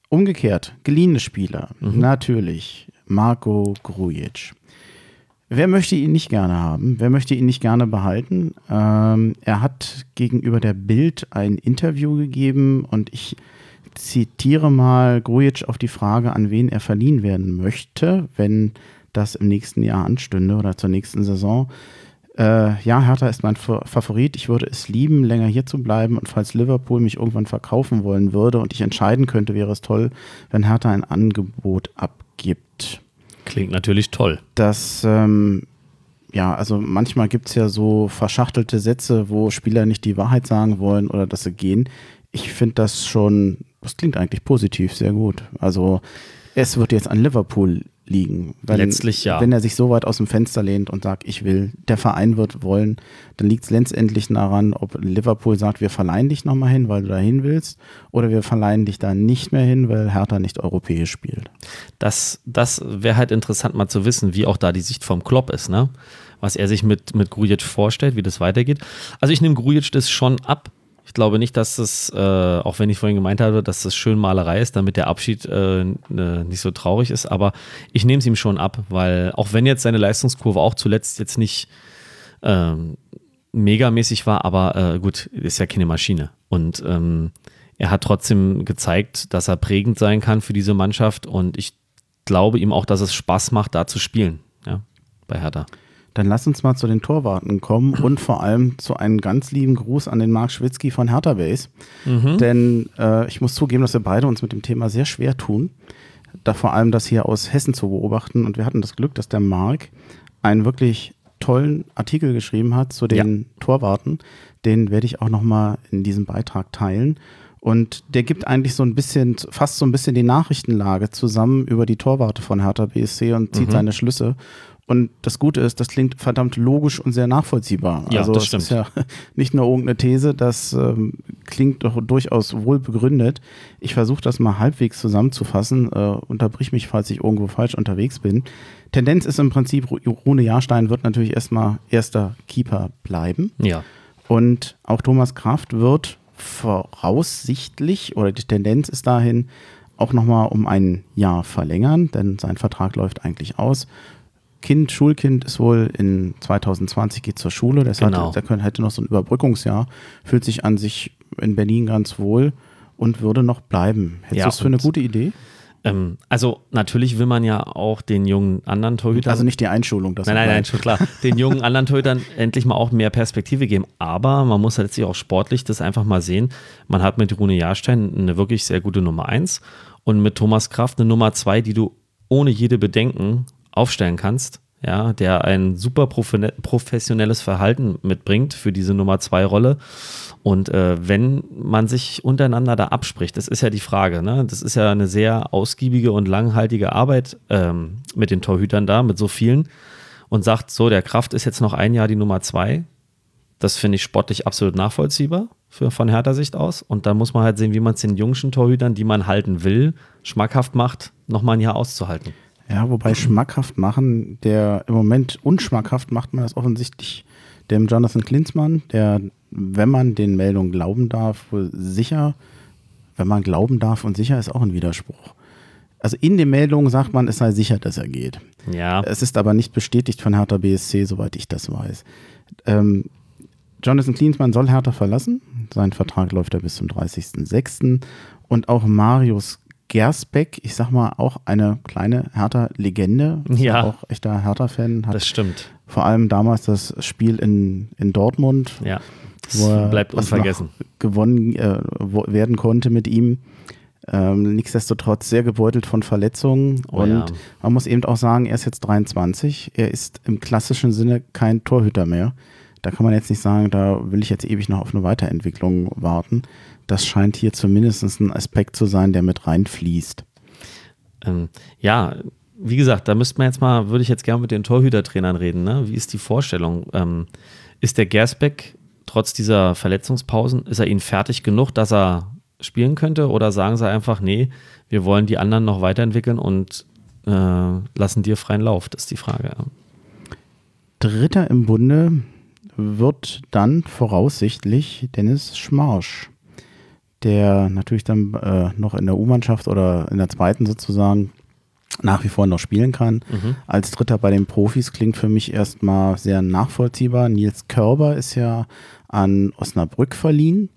umgekehrt, geliehene Spieler, natürlich Marco Grujic. Wer möchte ihn nicht gerne haben? Wer möchte ihn nicht gerne behalten? Ähm, er hat gegenüber der Bild ein Interview gegeben und ich zitiere mal Grujic auf die Frage, an wen er verliehen werden möchte, wenn das im nächsten Jahr anstünde oder zur nächsten Saison. Äh, ja, Hertha ist mein Fa- Favorit. Ich würde es lieben, länger hier zu bleiben. Und falls Liverpool mich irgendwann verkaufen wollen würde und ich entscheiden könnte, wäre es toll, wenn Hertha ein Angebot abgibt. Klingt natürlich toll. Das, ähm, ja, also manchmal gibt es ja so verschachtelte Sätze, wo Spieler nicht die Wahrheit sagen wollen oder dass sie gehen. Ich finde das schon, das klingt eigentlich positiv, sehr gut. Also es wird jetzt an Liverpool liegen. Wenn, Letztlich ja. Wenn er sich so weit aus dem Fenster lehnt und sagt, ich will, der Verein wird wollen, dann liegt es letztendlich daran, ob Liverpool sagt, wir verleihen dich nochmal hin, weil du da hin willst, oder wir verleihen dich da nicht mehr hin, weil Hertha nicht europäisch spielt. Das, das wäre halt interessant mal zu wissen, wie auch da die Sicht vom Klopp ist, ne? was er sich mit, mit Grujic vorstellt, wie das weitergeht. Also ich nehme Grujic das schon ab. Ich glaube nicht, dass das, äh, auch wenn ich vorhin gemeint habe, dass das schön Malerei ist, damit der Abschied äh, ne, nicht so traurig ist, aber ich nehme es ihm schon ab, weil auch wenn jetzt seine Leistungskurve auch zuletzt jetzt nicht ähm, megamäßig war, aber äh, gut, ist ja keine Maschine. Und ähm, er hat trotzdem gezeigt, dass er prägend sein kann für diese Mannschaft und ich glaube ihm auch, dass es Spaß macht, da zu spielen, ja, bei Hertha. Dann lass uns mal zu den Torwarten kommen und vor allem zu einem ganz lieben Gruß an den Marc Schwitzky von Hertha Base. Mhm. Denn äh, ich muss zugeben, dass wir beide uns mit dem Thema sehr schwer tun, da vor allem das hier aus Hessen zu beobachten. Und wir hatten das Glück, dass der Marc einen wirklich tollen Artikel geschrieben hat zu den ja. Torwarten. Den werde ich auch nochmal in diesem Beitrag teilen. Und der gibt eigentlich so ein bisschen, fast so ein bisschen die Nachrichtenlage zusammen über die Torwarte von Hertha BSC und zieht mhm. seine Schlüsse. Und das Gute ist, das klingt verdammt logisch und sehr nachvollziehbar. Ja, also das stimmt. ist ja (laughs) nicht nur irgendeine These, das ähm, klingt doch durchaus wohl begründet. Ich versuche das mal halbwegs zusammenzufassen. Äh, unterbrich mich, falls ich irgendwo falsch unterwegs bin. Tendenz ist im Prinzip, Rune Jahrstein wird natürlich erstmal erster Keeper bleiben. Ja. Und auch Thomas Kraft wird voraussichtlich oder die Tendenz ist dahin, auch nochmal um ein Jahr verlängern, denn sein Vertrag läuft eigentlich aus. Kind, Schulkind ist wohl in 2020 geht zur Schule, das genau. hatte, der hätte noch so ein Überbrückungsjahr, fühlt sich an sich in Berlin ganz wohl und würde noch bleiben. Hättest ja, du das für eine gute Idee? Ähm, also natürlich will man ja auch den jungen anderen Torhütern. Also nicht die Einschulung. Das nein, nein, nein, (laughs) schon klar. Den jungen anderen Torhütern endlich mal auch mehr Perspektive geben. Aber man muss letztlich auch sportlich das einfach mal sehen. Man hat mit Rune Jahrstein eine wirklich sehr gute Nummer 1 und mit Thomas Kraft eine Nummer 2, die du ohne jede Bedenken aufstellen kannst ja, der ein super professionelles Verhalten mitbringt für diese Nummer zwei Rolle. Und äh, wenn man sich untereinander da abspricht, das ist ja die Frage, ne? Das ist ja eine sehr ausgiebige und langhaltige Arbeit ähm, mit den Torhütern da, mit so vielen. Und sagt, so, der Kraft ist jetzt noch ein Jahr die Nummer zwei. Das finde ich sportlich absolut nachvollziehbar für, von Hertha Sicht aus. Und dann muss man halt sehen, wie man es den jungen Torhütern, die man halten will, schmackhaft macht, nochmal ein Jahr auszuhalten. Ja, wobei schmackhaft machen, der im Moment unschmackhaft macht man das offensichtlich dem Jonathan Klinsmann, der, wenn man den Meldungen glauben darf, sicher, wenn man glauben darf und sicher ist auch ein Widerspruch. Also in den Meldungen sagt man, es sei sicher, dass er geht. Ja. Es ist aber nicht bestätigt von Hertha BSC, soweit ich das weiß. Ähm, Jonathan Klinsmann soll Hertha verlassen. Sein Vertrag läuft ja bis zum 30.06. Und auch Marius Gersbeck, ich sag mal, auch eine kleine Hertha-Legende. Ja. Auch echter Hertha-Fan. Das stimmt. Vor allem damals das Spiel in, in Dortmund. Ja. Das bleibt unvergessen. Gewonnen äh, werden konnte mit ihm. Ähm, nichtsdestotrotz sehr gebeutelt von Verletzungen. Oh, und ja. man muss eben auch sagen, er ist jetzt 23. Er ist im klassischen Sinne kein Torhüter mehr. Da kann man jetzt nicht sagen, da will ich jetzt ewig noch auf eine Weiterentwicklung warten das scheint hier zumindest ein Aspekt zu sein, der mit reinfließt. Ähm, ja, wie gesagt, da müsste man jetzt mal, würde ich jetzt gerne mit den Torhütertrainern reden. Ne? Wie ist die Vorstellung? Ähm, ist der Gersbeck trotz dieser Verletzungspausen, ist er ihnen fertig genug, dass er spielen könnte? Oder sagen sie einfach, nee, wir wollen die anderen noch weiterentwickeln und äh, lassen dir freien Lauf? Das ist die Frage. Dritter im Bunde wird dann voraussichtlich Dennis Schmarsch der natürlich dann äh, noch in der U-Mannschaft oder in der zweiten sozusagen nach wie vor noch spielen kann. Mhm. Als Dritter bei den Profis klingt für mich erstmal sehr nachvollziehbar. Nils Körber ist ja an Osnabrück verliehen,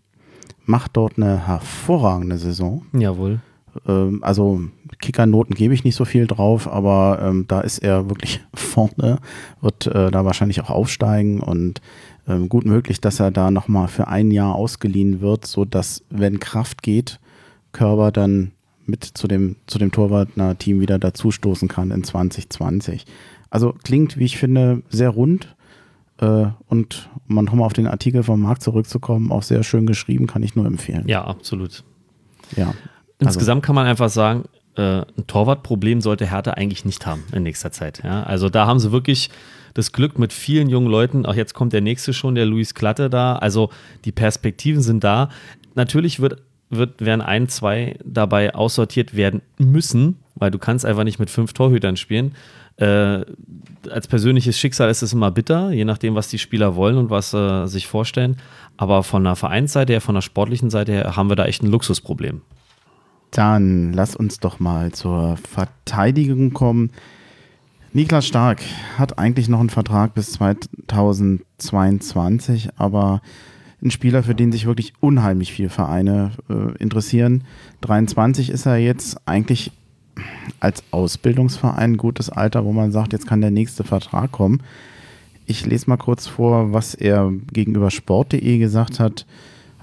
macht dort eine hervorragende Saison. Jawohl. Ähm, also Kickernoten gebe ich nicht so viel drauf, aber ähm, da ist er wirklich (laughs) vorne, wird äh, da wahrscheinlich auch aufsteigen und ähm, gut möglich, dass er da nochmal für ein Jahr ausgeliehen wird, sodass, wenn Kraft geht, Körber dann mit zu dem, zu dem Torwartner-Team wieder dazustoßen kann in 2020. Also klingt, wie ich finde, sehr rund. Äh, und um nochmal auf den Artikel vom Markt zurückzukommen, auch sehr schön geschrieben, kann ich nur empfehlen. Ja, absolut. Ja. Insgesamt also. kann man einfach sagen, äh, ein Torwartproblem sollte Hertha eigentlich nicht haben in nächster Zeit. Ja? Also da haben sie wirklich das Glück mit vielen jungen Leuten. Auch jetzt kommt der nächste schon, der Luis Klatte da. Also die Perspektiven sind da. Natürlich wird, wird, werden ein, zwei dabei aussortiert werden müssen, weil du kannst einfach nicht mit fünf Torhütern spielen. Äh, als persönliches Schicksal ist es immer bitter, je nachdem, was die Spieler wollen und was äh, sich vorstellen. Aber von der Vereinsseite her, von der sportlichen Seite her, haben wir da echt ein Luxusproblem. Dann lass uns doch mal zur Verteidigung kommen. Niklas Stark hat eigentlich noch einen Vertrag bis 2022, aber ein Spieler, für den sich wirklich unheimlich viele Vereine äh, interessieren. 23 ist er jetzt eigentlich als Ausbildungsverein ein gutes Alter, wo man sagt, jetzt kann der nächste Vertrag kommen. Ich lese mal kurz vor, was er gegenüber sport.de gesagt hat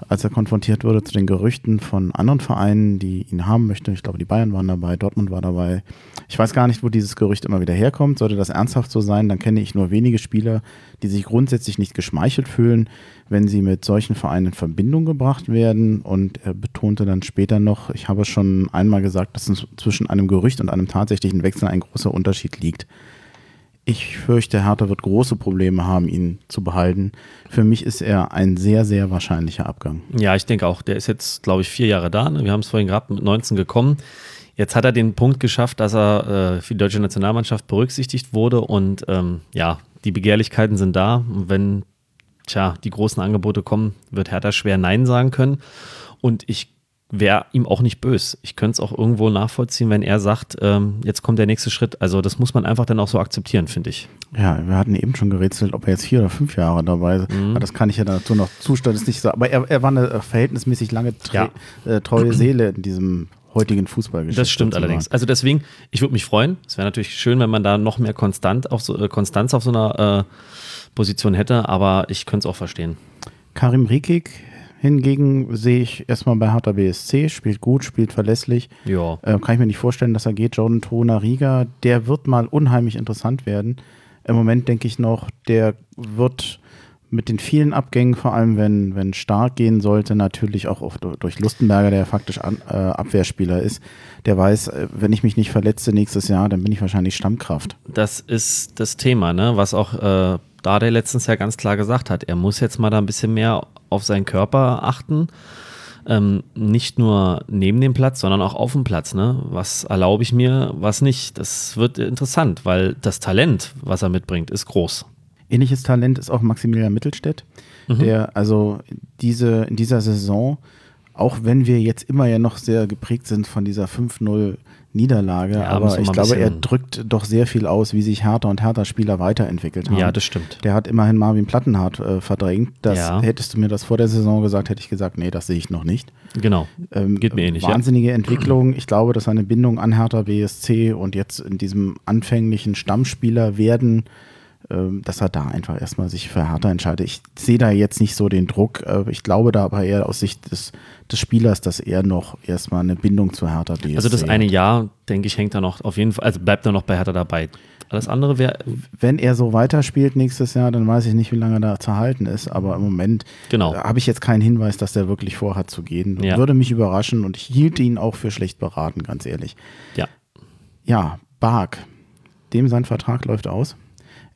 als er konfrontiert wurde zu den Gerüchten von anderen Vereinen, die ihn haben möchten. Ich glaube, die Bayern waren dabei, Dortmund war dabei. Ich weiß gar nicht, wo dieses Gerücht immer wieder herkommt. Sollte das ernsthaft so sein, dann kenne ich nur wenige Spieler, die sich grundsätzlich nicht geschmeichelt fühlen, wenn sie mit solchen Vereinen in Verbindung gebracht werden. Und er betonte dann später noch, ich habe schon einmal gesagt, dass zwischen einem Gerücht und einem tatsächlichen Wechsel ein großer Unterschied liegt. Ich fürchte, Hertha wird große Probleme haben, ihn zu behalten. Für mich ist er ein sehr, sehr wahrscheinlicher Abgang. Ja, ich denke auch. Der ist jetzt, glaube ich, vier Jahre da. Ne? Wir haben es vorhin gehabt, mit 19 gekommen. Jetzt hat er den Punkt geschafft, dass er äh, für die deutsche Nationalmannschaft berücksichtigt wurde. Und ähm, ja, die Begehrlichkeiten sind da. Und wenn tja, die großen Angebote kommen, wird Hertha schwer Nein sagen können. Und ich wäre ihm auch nicht böse. Ich könnte es auch irgendwo nachvollziehen, wenn er sagt, ähm, jetzt kommt der nächste Schritt. Also das muss man einfach dann auch so akzeptieren, finde ich. Ja, wir hatten eben schon gerätselt, ob er jetzt vier oder fünf Jahre dabei ist. Mhm. Das kann ich ja dazu noch zustimmen, ist nicht so. Aber er, er war eine äh, verhältnismäßig lange ja. äh, treue Seele in diesem heutigen Fußballgeschäft. Das stimmt allerdings. Also deswegen, ich würde mich freuen. Es wäre natürlich schön, wenn man da noch mehr Konstant auf so, äh, Konstanz auf so einer äh, Position hätte, aber ich könnte es auch verstehen. Karim Rikik Hingegen sehe ich erstmal bei Hertha BSC, spielt gut, spielt verlässlich. Ja. Äh, kann ich mir nicht vorstellen, dass er geht. Jordan Tona Riga, der wird mal unheimlich interessant werden. Im Moment denke ich noch, der wird mit den vielen Abgängen, vor allem wenn, wenn Stark gehen sollte, natürlich auch auf, durch Lustenberger, der faktisch an, äh, Abwehrspieler ist, der weiß, äh, wenn ich mich nicht verletze nächstes Jahr, dann bin ich wahrscheinlich Stammkraft. Das ist das Thema, ne? was auch äh, Dade letztens ja ganz klar gesagt hat. Er muss jetzt mal da ein bisschen mehr auf seinen Körper achten. Ähm, nicht nur neben dem Platz, sondern auch auf dem Platz. Ne? Was erlaube ich mir, was nicht? Das wird interessant, weil das Talent, was er mitbringt, ist groß. Ähnliches Talent ist auch Maximilian Mittelstädt, mhm. der also diese, in dieser Saison, auch wenn wir jetzt immer ja noch sehr geprägt sind von dieser 5-0 Niederlage, ja, aber ich glaube, er drückt doch sehr viel aus, wie sich Hertha und Hertha-Spieler weiterentwickelt haben. Ja, das stimmt. Der hat immerhin Marvin Plattenhardt äh, verdrängt. Das, ja. Hättest du mir das vor der Saison gesagt, hätte ich gesagt, nee, das sehe ich noch nicht. Genau. Ähm, Geht mir ähnlich. Wahnsinnige ja. Entwicklung. Ich glaube, dass seine Bindung an Hertha BSC und jetzt in diesem anfänglichen Stammspieler werden dass er da einfach erstmal sich für Hertha entscheidet. Ich sehe da jetzt nicht so den Druck. Äh, ich glaube da aber eher aus Sicht des, des Spielers, dass er noch erstmal eine Bindung zu Hertha BSC Also das eine Jahr, denke ich, hängt da noch auf jeden Fall, also bleibt er noch bei Hertha dabei. Alles andere wäre. Wenn er so weiterspielt nächstes Jahr, dann weiß ich nicht, wie lange er da zu halten ist. Aber im Moment genau. Äh, habe ich jetzt keinen Hinweis, dass der wirklich vorhat zu gehen. Ja. Würde mich überraschen und ich hielt ihn auch für schlecht beraten, ganz ehrlich. Ja. Ja, Bark. Dem sein Vertrag läuft aus.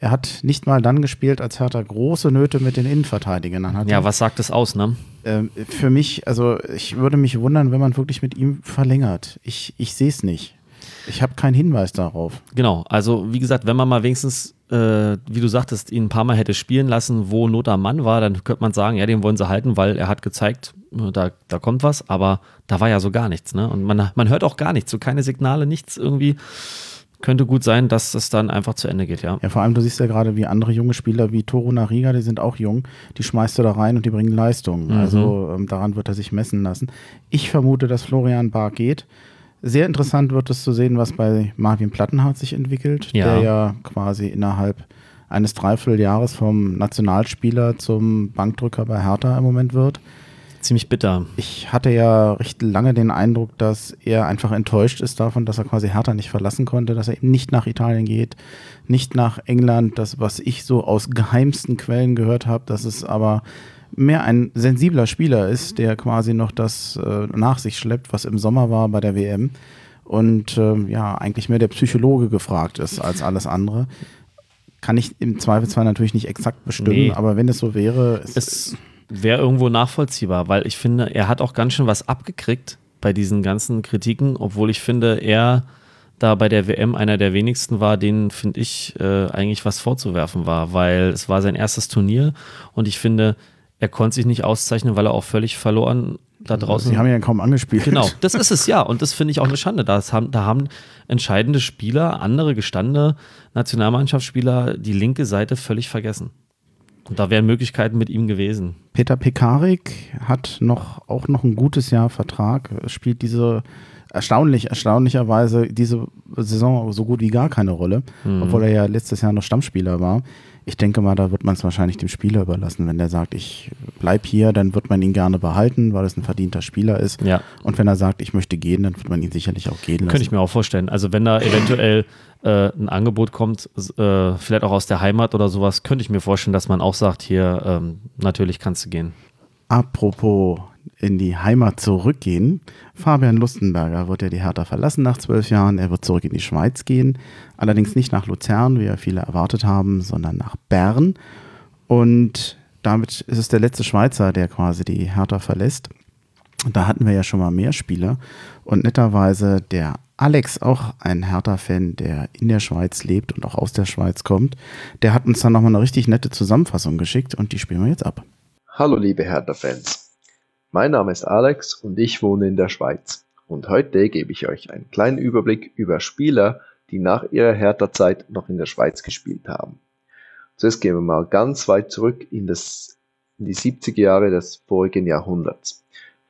Er hat nicht mal dann gespielt, als Hertha große Nöte mit den Innenverteidigern hatte. Ja, was sagt das aus, ne? Ähm, für mich, also ich würde mich wundern, wenn man wirklich mit ihm verlängert. Ich, ich sehe es nicht. Ich habe keinen Hinweis darauf. Genau, also wie gesagt, wenn man mal wenigstens, äh, wie du sagtest, ihn ein paar Mal hätte spielen lassen, wo Not am Mann war, dann könnte man sagen, ja, den wollen sie halten, weil er hat gezeigt, da, da kommt was, aber da war ja so gar nichts. Ne? Und man, man hört auch gar nichts, so keine Signale, nichts irgendwie könnte gut sein, dass es dann einfach zu Ende geht, ja. Ja, vor allem, du siehst ja gerade, wie andere junge Spieler wie Toro Nariga, die sind auch jung, die schmeißt du da rein und die bringen Leistung. Mhm. Also ähm, daran wird er sich messen lassen. Ich vermute, dass Florian Bar geht. Sehr interessant wird es zu sehen, was bei Marvin Plattenhardt sich entwickelt, ja. der ja quasi innerhalb eines Dreivierteljahres vom Nationalspieler zum Bankdrücker bei Hertha im Moment wird ziemlich bitter. Ich hatte ja recht lange den Eindruck, dass er einfach enttäuscht ist davon, dass er quasi Hertha nicht verlassen konnte, dass er eben nicht nach Italien geht, nicht nach England. Das, was ich so aus geheimsten Quellen gehört habe, dass es aber mehr ein sensibler Spieler ist, der quasi noch das äh, nach sich schleppt, was im Sommer war bei der WM. Und äh, ja, eigentlich mehr der Psychologe gefragt ist als alles andere. Kann ich im Zweifelsfall natürlich nicht exakt bestimmen, nee. aber wenn es so wäre, es, es wäre irgendwo nachvollziehbar, weil ich finde, er hat auch ganz schön was abgekriegt bei diesen ganzen Kritiken, obwohl ich finde, er da bei der WM einer der wenigsten war, denen, finde ich, äh, eigentlich was vorzuwerfen war, weil es war sein erstes Turnier und ich finde, er konnte sich nicht auszeichnen, weil er auch völlig verloren da draußen. Sie haben ja kaum angespielt. Genau, (laughs) das ist es ja. Und das finde ich auch eine Schande. Das haben, da haben entscheidende Spieler, andere gestandene Nationalmannschaftsspieler, die linke Seite völlig vergessen. Und da wären Möglichkeiten mit ihm gewesen. Peter Pekarik hat noch auch noch ein gutes Jahr Vertrag, spielt diese erstaunlich, erstaunlicherweise diese Saison so gut wie gar keine Rolle, mhm. obwohl er ja letztes Jahr noch Stammspieler war ich denke mal, da wird man es wahrscheinlich dem Spieler überlassen. Wenn der sagt, ich bleib hier, dann wird man ihn gerne behalten, weil es ein verdienter Spieler ist. Ja. Und wenn er sagt, ich möchte gehen, dann wird man ihn sicherlich auch gehen lassen. Könnte ich mir auch vorstellen. Also wenn da eventuell äh, ein Angebot kommt, äh, vielleicht auch aus der Heimat oder sowas, könnte ich mir vorstellen, dass man auch sagt, hier, ähm, natürlich kannst du gehen. Apropos in die Heimat zurückgehen. Fabian Lustenberger wird ja die Hertha verlassen nach zwölf Jahren. Er wird zurück in die Schweiz gehen. Allerdings nicht nach Luzern, wie ja viele erwartet haben, sondern nach Bern. Und damit ist es der letzte Schweizer, der quasi die Hertha verlässt. Da hatten wir ja schon mal mehr Spieler. Und netterweise der Alex, auch ein Hertha-Fan, der in der Schweiz lebt und auch aus der Schweiz kommt, der hat uns dann nochmal eine richtig nette Zusammenfassung geschickt und die spielen wir jetzt ab. Hallo liebe Hertha-Fans. Mein Name ist Alex und ich wohne in der Schweiz. Und heute gebe ich euch einen kleinen Überblick über Spieler, die nach ihrer Hertha-Zeit noch in der Schweiz gespielt haben. Zuerst gehen wir mal ganz weit zurück in, das, in die 70er Jahre des vorigen Jahrhunderts.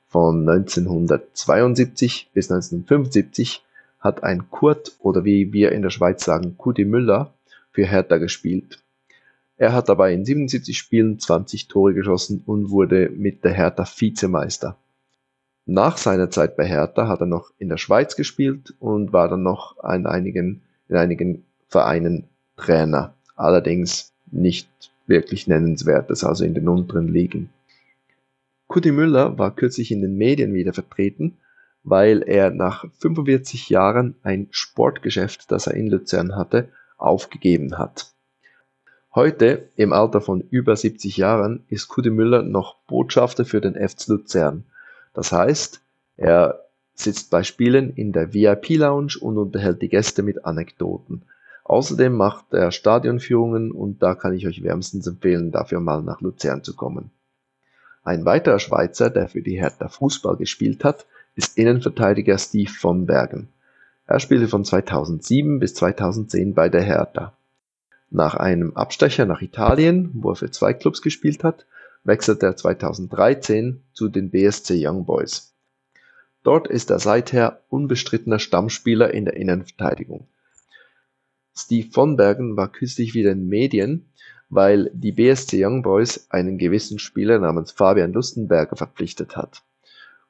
Von 1972 bis 1975 hat ein Kurt oder wie wir in der Schweiz sagen, Kudi Müller für Hertha gespielt. Er hat dabei in 77 Spielen 20 Tore geschossen und wurde mit der Hertha Vizemeister. Nach seiner Zeit bei Hertha hat er noch in der Schweiz gespielt und war dann noch in einigen, in einigen Vereinen Trainer. Allerdings nicht wirklich nennenswertes, also in den unteren Ligen. Kudi Müller war kürzlich in den Medien wieder vertreten, weil er nach 45 Jahren ein Sportgeschäft, das er in Luzern hatte, aufgegeben hat. Heute, im Alter von über 70 Jahren, ist Kudemüller noch Botschafter für den FC Luzern. Das heißt, er sitzt bei Spielen in der VIP-Lounge und unterhält die Gäste mit Anekdoten. Außerdem macht er Stadionführungen und da kann ich euch wärmstens empfehlen, dafür mal nach Luzern zu kommen. Ein weiterer Schweizer, der für die Hertha Fußball gespielt hat, ist Innenverteidiger Steve von Bergen. Er spielte von 2007 bis 2010 bei der Hertha. Nach einem Abstecher nach Italien, wo er für zwei Clubs gespielt hat, wechselte er 2013 zu den BSC Young Boys. Dort ist er seither unbestrittener Stammspieler in der Innenverteidigung. Steve von Bergen war kürzlich wieder in Medien, weil die BSC Young Boys einen gewissen Spieler namens Fabian Lustenberger verpflichtet hat.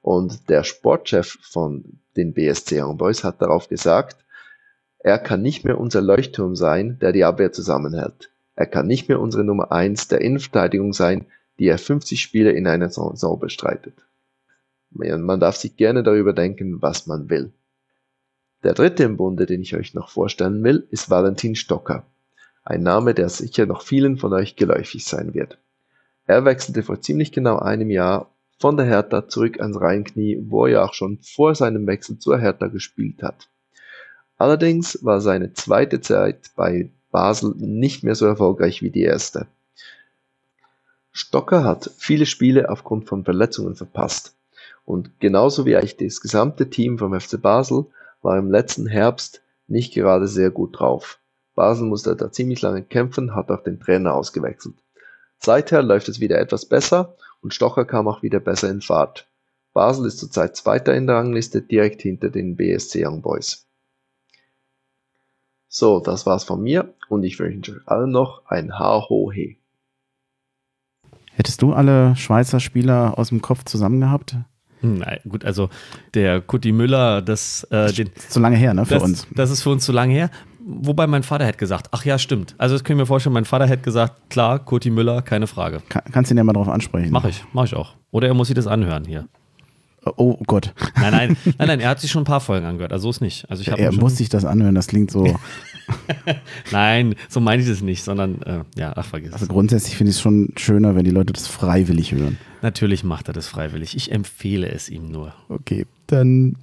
Und der Sportchef von den BSC Young Boys hat darauf gesagt, er kann nicht mehr unser Leuchtturm sein, der die Abwehr zusammenhält. Er kann nicht mehr unsere Nummer eins der Innenverteidigung sein, die er 50 Spiele in einer Saison bestreitet. Man darf sich gerne darüber denken, was man will. Der dritte im Bunde, den ich euch noch vorstellen will, ist Valentin Stocker. Ein Name, der sicher noch vielen von euch geläufig sein wird. Er wechselte vor ziemlich genau einem Jahr von der Hertha zurück ans Rheinknie, wo er auch schon vor seinem Wechsel zur Hertha gespielt hat. Allerdings war seine zweite Zeit bei Basel nicht mehr so erfolgreich wie die erste. Stocker hat viele Spiele aufgrund von Verletzungen verpasst und genauso wie eigentlich das gesamte Team vom FC Basel war im letzten Herbst nicht gerade sehr gut drauf. Basel musste da ziemlich lange kämpfen, hat auch den Trainer ausgewechselt. Seither läuft es wieder etwas besser und Stocker kam auch wieder besser in Fahrt. Basel ist zurzeit Zweiter in der Rangliste, direkt hinter den BSC Young Boys. So, das war's von mir und ich wünsche euch allen noch ein Ha-Ho-He. Hättest du alle Schweizer Spieler aus dem Kopf zusammen gehabt? Hm, nein, gut, also der Kutti Müller, das, äh, den, zu lange her, ne, für das, uns. Das ist für uns zu lange her. Wobei mein Vater hätte gesagt, ach ja, stimmt. Also das können wir mir vorstellen, mein Vater hätte gesagt, klar, Kutti Müller, keine Frage. Kann, kannst du ihn ja mal drauf ansprechen. Mach ich, mach ich auch. Oder er muss sich das anhören hier. Oh Gott. Nein, nein, nein, nein, er hat sich schon ein paar Folgen angehört, also so ist nicht. Also ich er muss sich das anhören, das klingt so. (laughs) nein, so meine ich das nicht, sondern äh, ja, ach, vergiss Also grundsätzlich finde ich es schon schöner, wenn die Leute das freiwillig hören. Natürlich macht er das freiwillig. Ich empfehle es ihm nur. Okay, dann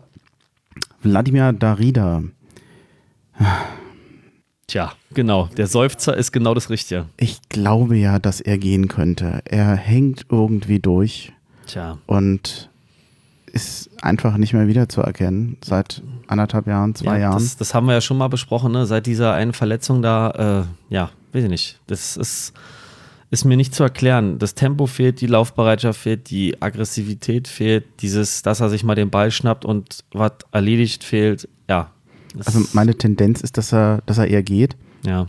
Wladimir Darida. Tja, genau. Der Seufzer ist genau das Richtige. Ich glaube ja, dass er gehen könnte. Er hängt irgendwie durch. Tja. Und ist einfach nicht mehr wiederzuerkennen seit anderthalb Jahren, zwei ja, Jahren. Das, das, haben wir ja schon mal besprochen, ne? seit dieser einen Verletzung da, äh, ja, weiß ich nicht. Das ist, ist mir nicht zu erklären. Das Tempo fehlt, die Laufbereitschaft fehlt, die Aggressivität fehlt, dieses, dass er sich mal den Ball schnappt und was erledigt fehlt. Ja. Also meine Tendenz ist, dass er, dass er eher geht. Ja.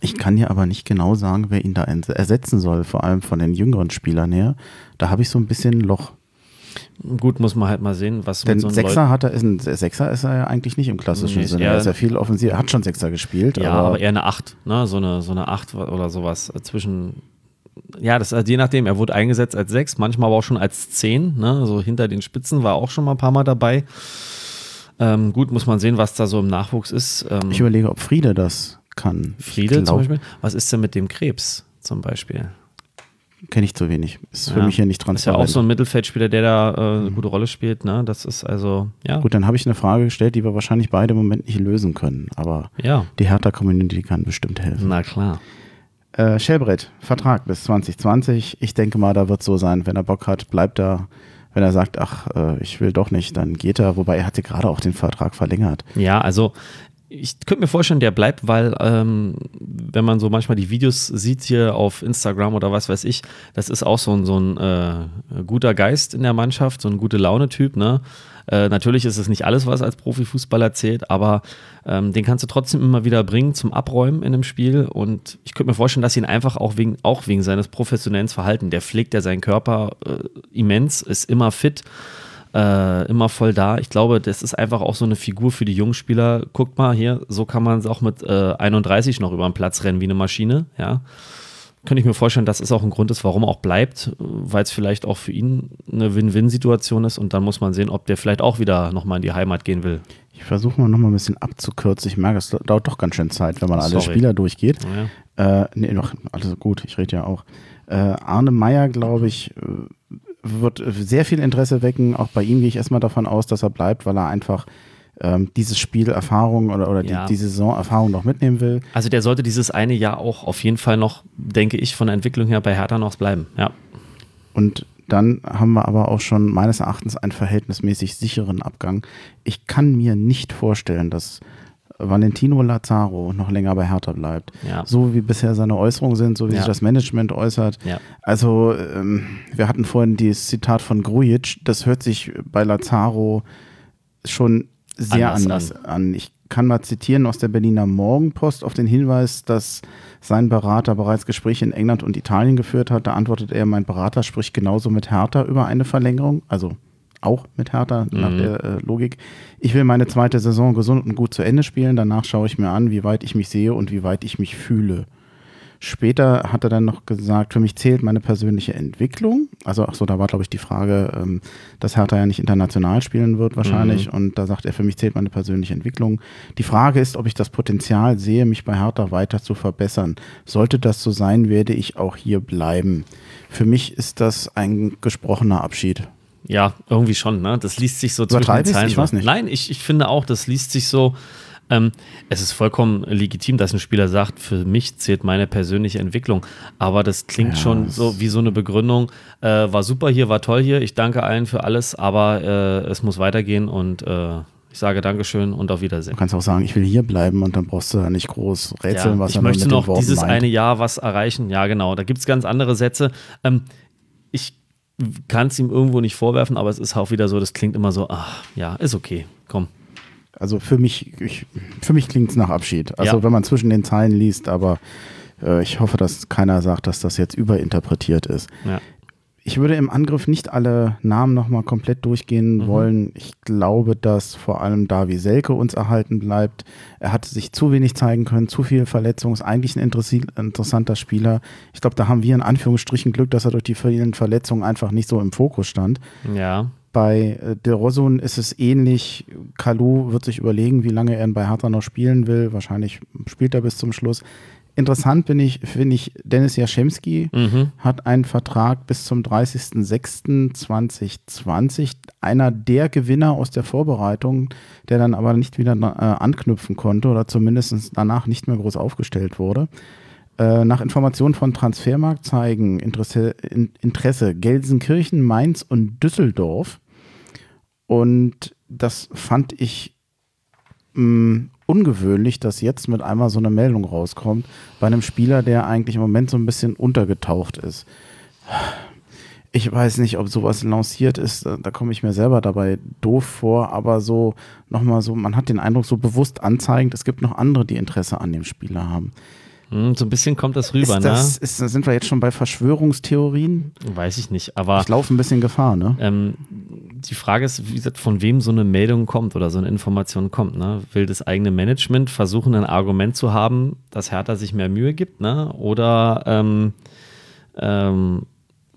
Ich kann ja aber nicht genau sagen, wer ihn da ersetzen soll, vor allem von den jüngeren Spielern her. Da habe ich so ein bisschen ein Loch. Gut, muss man halt mal sehen, was Denn so Sechser hat er, ist ein Sechser ist er ja eigentlich nicht im klassischen nee, Sinne. Er ist ja viel offensiv, er hat schon Sechser gespielt. Ja, aber, aber eher eine Acht, ne? So eine, so eine Acht oder sowas zwischen. Ja, das also je nachdem, er wurde eingesetzt als sechs, manchmal aber auch schon als zehn, ne? So hinter den Spitzen war auch schon mal ein paar Mal dabei. Ähm, gut, muss man sehen, was da so im Nachwuchs ist. Ähm, ich überlege, ob Friede das kann. Friede zum Beispiel? Was ist denn mit dem Krebs zum Beispiel? Kenne ich zu wenig. Ist für mich ja nicht transparent. Ist ja auch so ein Mittelfeldspieler, der da äh, eine gute Rolle spielt. Ne? Das ist also, ja. Gut, dann habe ich eine Frage gestellt, die wir wahrscheinlich beide im Moment nicht lösen können. Aber ja. die Hertha-Community kann bestimmt helfen. Na klar. Äh, Schellbrett, Vertrag bis 2020. Ich denke mal, da wird so sein, wenn er Bock hat, bleibt er. Wenn er sagt, ach, äh, ich will doch nicht, dann geht er. Wobei er hatte gerade auch den Vertrag verlängert. Ja, also ich könnte mir vorstellen, der bleibt, weil ähm, wenn man so manchmal die Videos sieht hier auf Instagram oder was weiß ich, das ist auch so ein, so ein äh, guter Geist in der Mannschaft, so ein gute Laune-Typ. Ne? Äh, natürlich ist es nicht alles, was als Profifußballer zählt, aber ähm, den kannst du trotzdem immer wieder bringen zum Abräumen in einem Spiel. Und ich könnte mir vorstellen, dass ihn einfach auch wegen, auch wegen seines professionellen Verhaltens, der pflegt ja seinen Körper äh, immens, ist immer fit äh, immer voll da. Ich glaube, das ist einfach auch so eine Figur für die jungen Spieler. Guckt mal hier, so kann man es auch mit äh, 31 noch über den Platz rennen wie eine Maschine. Ja, könnte ich mir vorstellen, dass es auch ein Grund ist, warum er auch bleibt, weil es vielleicht auch für ihn eine Win-Win-Situation ist und dann muss man sehen, ob der vielleicht auch wieder nochmal in die Heimat gehen will. Ich versuche mal nochmal ein bisschen abzukürzen. Ich merke, es dauert doch ganz schön Zeit, wenn man alle Sorry. Spieler durchgeht. Ja. Äh, nee, doch, alles gut, ich rede ja auch. Äh, Arne Meyer, glaube ich, äh, wird sehr viel Interesse wecken. Auch bei ihm gehe ich erstmal davon aus, dass er bleibt, weil er einfach ähm, dieses Spiel Erfahrung oder, oder ja. die, die Saison Erfahrung noch mitnehmen will. Also der sollte dieses eine Jahr auch auf jeden Fall noch, denke ich, von der Entwicklung her bei Hertha noch bleiben. Ja. Und dann haben wir aber auch schon meines Erachtens einen verhältnismäßig sicheren Abgang. Ich kann mir nicht vorstellen, dass Valentino Lazaro noch länger bei Hertha bleibt. Ja. So wie bisher seine Äußerungen sind, so wie ja. sich das Management äußert. Ja. Also, ähm, wir hatten vorhin dieses Zitat von Grujic, das hört sich bei Lazaro schon sehr anders, anders an. an. Ich kann mal zitieren aus der Berliner Morgenpost auf den Hinweis, dass sein Berater bereits Gespräche in England und Italien geführt hat. Da antwortet er, mein Berater spricht genauso mit Hertha über eine Verlängerung. Also auch mit Hertha mhm. nach der äh, Logik. Ich will meine zweite Saison gesund und gut zu Ende spielen. Danach schaue ich mir an, wie weit ich mich sehe und wie weit ich mich fühle. Später hat er dann noch gesagt, für mich zählt meine persönliche Entwicklung. Also, ach so, da war, glaube ich, die Frage, ähm, dass Hertha ja nicht international spielen wird, wahrscheinlich. Mhm. Und da sagt er, für mich zählt meine persönliche Entwicklung. Die Frage ist, ob ich das Potenzial sehe, mich bei Hertha weiter zu verbessern. Sollte das so sein, werde ich auch hier bleiben. Für mich ist das ein gesprochener Abschied. Ja, irgendwie schon. Ne? Das liest sich so zwischen den Zeilen. Ich weiß nicht. Nein, ich, ich finde auch, das liest sich so. Ähm, es ist vollkommen legitim, dass ein Spieler sagt, für mich zählt meine persönliche Entwicklung. Aber das klingt ja, schon so wie so eine Begründung. Äh, war super hier, war toll hier. Ich danke allen für alles, aber äh, es muss weitergehen und äh, ich sage Dankeschön und auf Wiedersehen. Du kannst auch sagen, ich will hier bleiben und dann brauchst du ja nicht groß rätseln, ja, was ich er möchte noch dieses meint. eine Jahr was erreichen. Ja, genau. Da gibt es ganz andere Sätze. Ähm, ich kann es ihm irgendwo nicht vorwerfen, aber es ist auch wieder so, das klingt immer so, ach ja, ist okay, komm. Also für mich, ich, für mich klingt es nach Abschied. Also ja. wenn man zwischen den Zeilen liest, aber äh, ich hoffe, dass keiner sagt, dass das jetzt überinterpretiert ist. Ja. Ich würde im Angriff nicht alle Namen nochmal komplett durchgehen mhm. wollen. Ich glaube, dass vor allem Davi Selke uns erhalten bleibt. Er hat sich zu wenig zeigen können, zu viel Verletzungen, ist eigentlich ein interessanter Spieler. Ich glaube, da haben wir in Anführungsstrichen Glück, dass er durch die vielen Verletzungen einfach nicht so im Fokus stand. Ja. Bei äh, De Rosun ist es ähnlich. Kalu wird sich überlegen, wie lange er bei Hertha noch spielen will. Wahrscheinlich spielt er bis zum Schluss Interessant bin ich, finde ich, Dennis Jaschemski Mhm. hat einen Vertrag bis zum 30.06.2020. Einer der Gewinner aus der Vorbereitung, der dann aber nicht wieder äh, anknüpfen konnte oder zumindest danach nicht mehr groß aufgestellt wurde. Äh, nach Informationen von Transfermarkt zeigen Interesse, in, Interesse Gelsenkirchen, Mainz und Düsseldorf. Und das fand ich mh, ungewöhnlich, dass jetzt mit einmal so eine Meldung rauskommt bei einem Spieler, der eigentlich im Moment so ein bisschen untergetaucht ist. Ich weiß nicht, ob sowas lanciert ist, da komme ich mir selber dabei doof vor, aber so nochmal so, man hat den Eindruck, so bewusst anzeigend, es gibt noch andere, die Interesse an dem Spieler haben. Hm, so ein bisschen kommt das rüber, ist das, ist, sind wir jetzt schon bei Verschwörungstheorien? ne? Weiß ich nicht, aber Ich laufe ein bisschen Gefahr, ne? ähm, die Frage ist, wie gesagt, von wem so eine Meldung kommt oder so eine Information kommt. Ne? Will das eigene Management versuchen, ein Argument zu haben, dass Hertha sich mehr Mühe gibt? Ne? Oder ähm, ähm,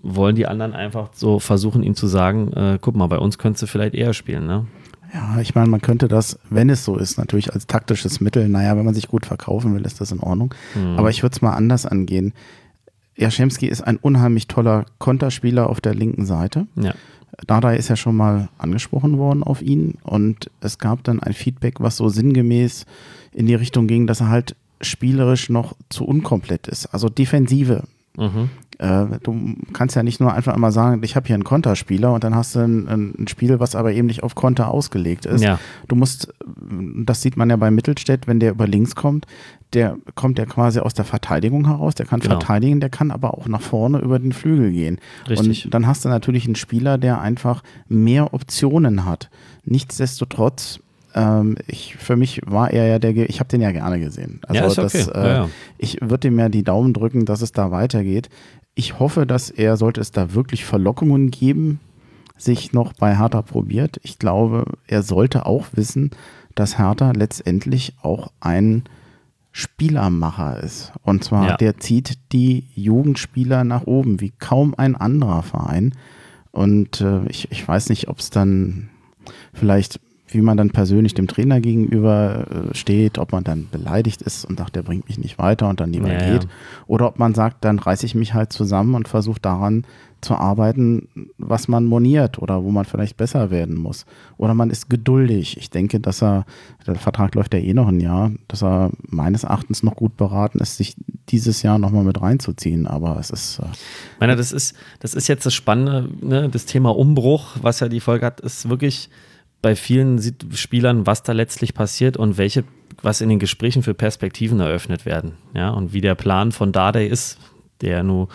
wollen die anderen einfach so versuchen, ihm zu sagen, äh, guck mal, bei uns könntest du vielleicht eher spielen. Ne? Ja, ich meine, man könnte das, wenn es so ist, natürlich als taktisches Mittel, naja, wenn man sich gut verkaufen will, ist das in Ordnung. Aber ich würde es mal anders angehen. Jaschemski ist ein unheimlich toller Konterspieler auf der linken Seite. Ja. Dada ist ja schon mal angesprochen worden auf ihn und es gab dann ein Feedback, was so sinngemäß in die Richtung ging, dass er halt spielerisch noch zu unkomplett ist. Also Defensive. Mhm. Äh, du kannst ja nicht nur einfach immer sagen, ich habe hier einen Konterspieler und dann hast du ein, ein Spiel, was aber eben nicht auf Konter ausgelegt ist. Ja. Du musst, das sieht man ja bei Mittelstädt, wenn der über links kommt, der kommt ja quasi aus der Verteidigung heraus, der kann Genau. verteidigen, der kann aber auch nach vorne über den Flügel gehen. Richtig. Und dann hast du natürlich einen Spieler, der einfach mehr Optionen hat. Nichtsdestotrotz, ähm, ich, für mich war er ja der, ich habe den ja gerne gesehen. Also Ja, okay. das, äh, Ja, ja. ich würde ihm ja die Daumen drücken, dass es da weitergeht. Ich hoffe, dass er, sollte es da wirklich Verlockungen geben, sich noch bei Hertha probiert. Ich glaube, er sollte auch wissen, dass Hertha letztendlich auch ein Spielermacher ist. Und zwar, Ja. der zieht die Jugendspieler nach oben, wie kaum ein anderer Verein. Und äh, ich, ich weiß nicht, ob es dann vielleicht, wie man dann persönlich dem Trainer gegenüber äh, steht, ob man dann beleidigt ist und sagt, der bringt mich nicht weiter und dann lieber Ja, ja. geht. Oder ob man sagt, dann reiße ich mich halt zusammen und versuche daran zu arbeiten, was man moniert oder wo man vielleicht besser werden muss. Oder man ist geduldig. Ich denke, dass er, der Vertrag läuft ja eh noch ein Jahr, dass er meines Erachtens noch gut beraten ist, sich dieses Jahr nochmal mit reinzuziehen. Aber es ist, äh, Ich meine, das ist, das ist jetzt das Spannende, ne? das Thema Umbruch, was ja die Folge hat, ist wirklich bei vielen Spielern, was da letztlich passiert und welche, was in den Gesprächen für Perspektiven eröffnet werden. Ja, und wie der Plan von Dardai ist, der nur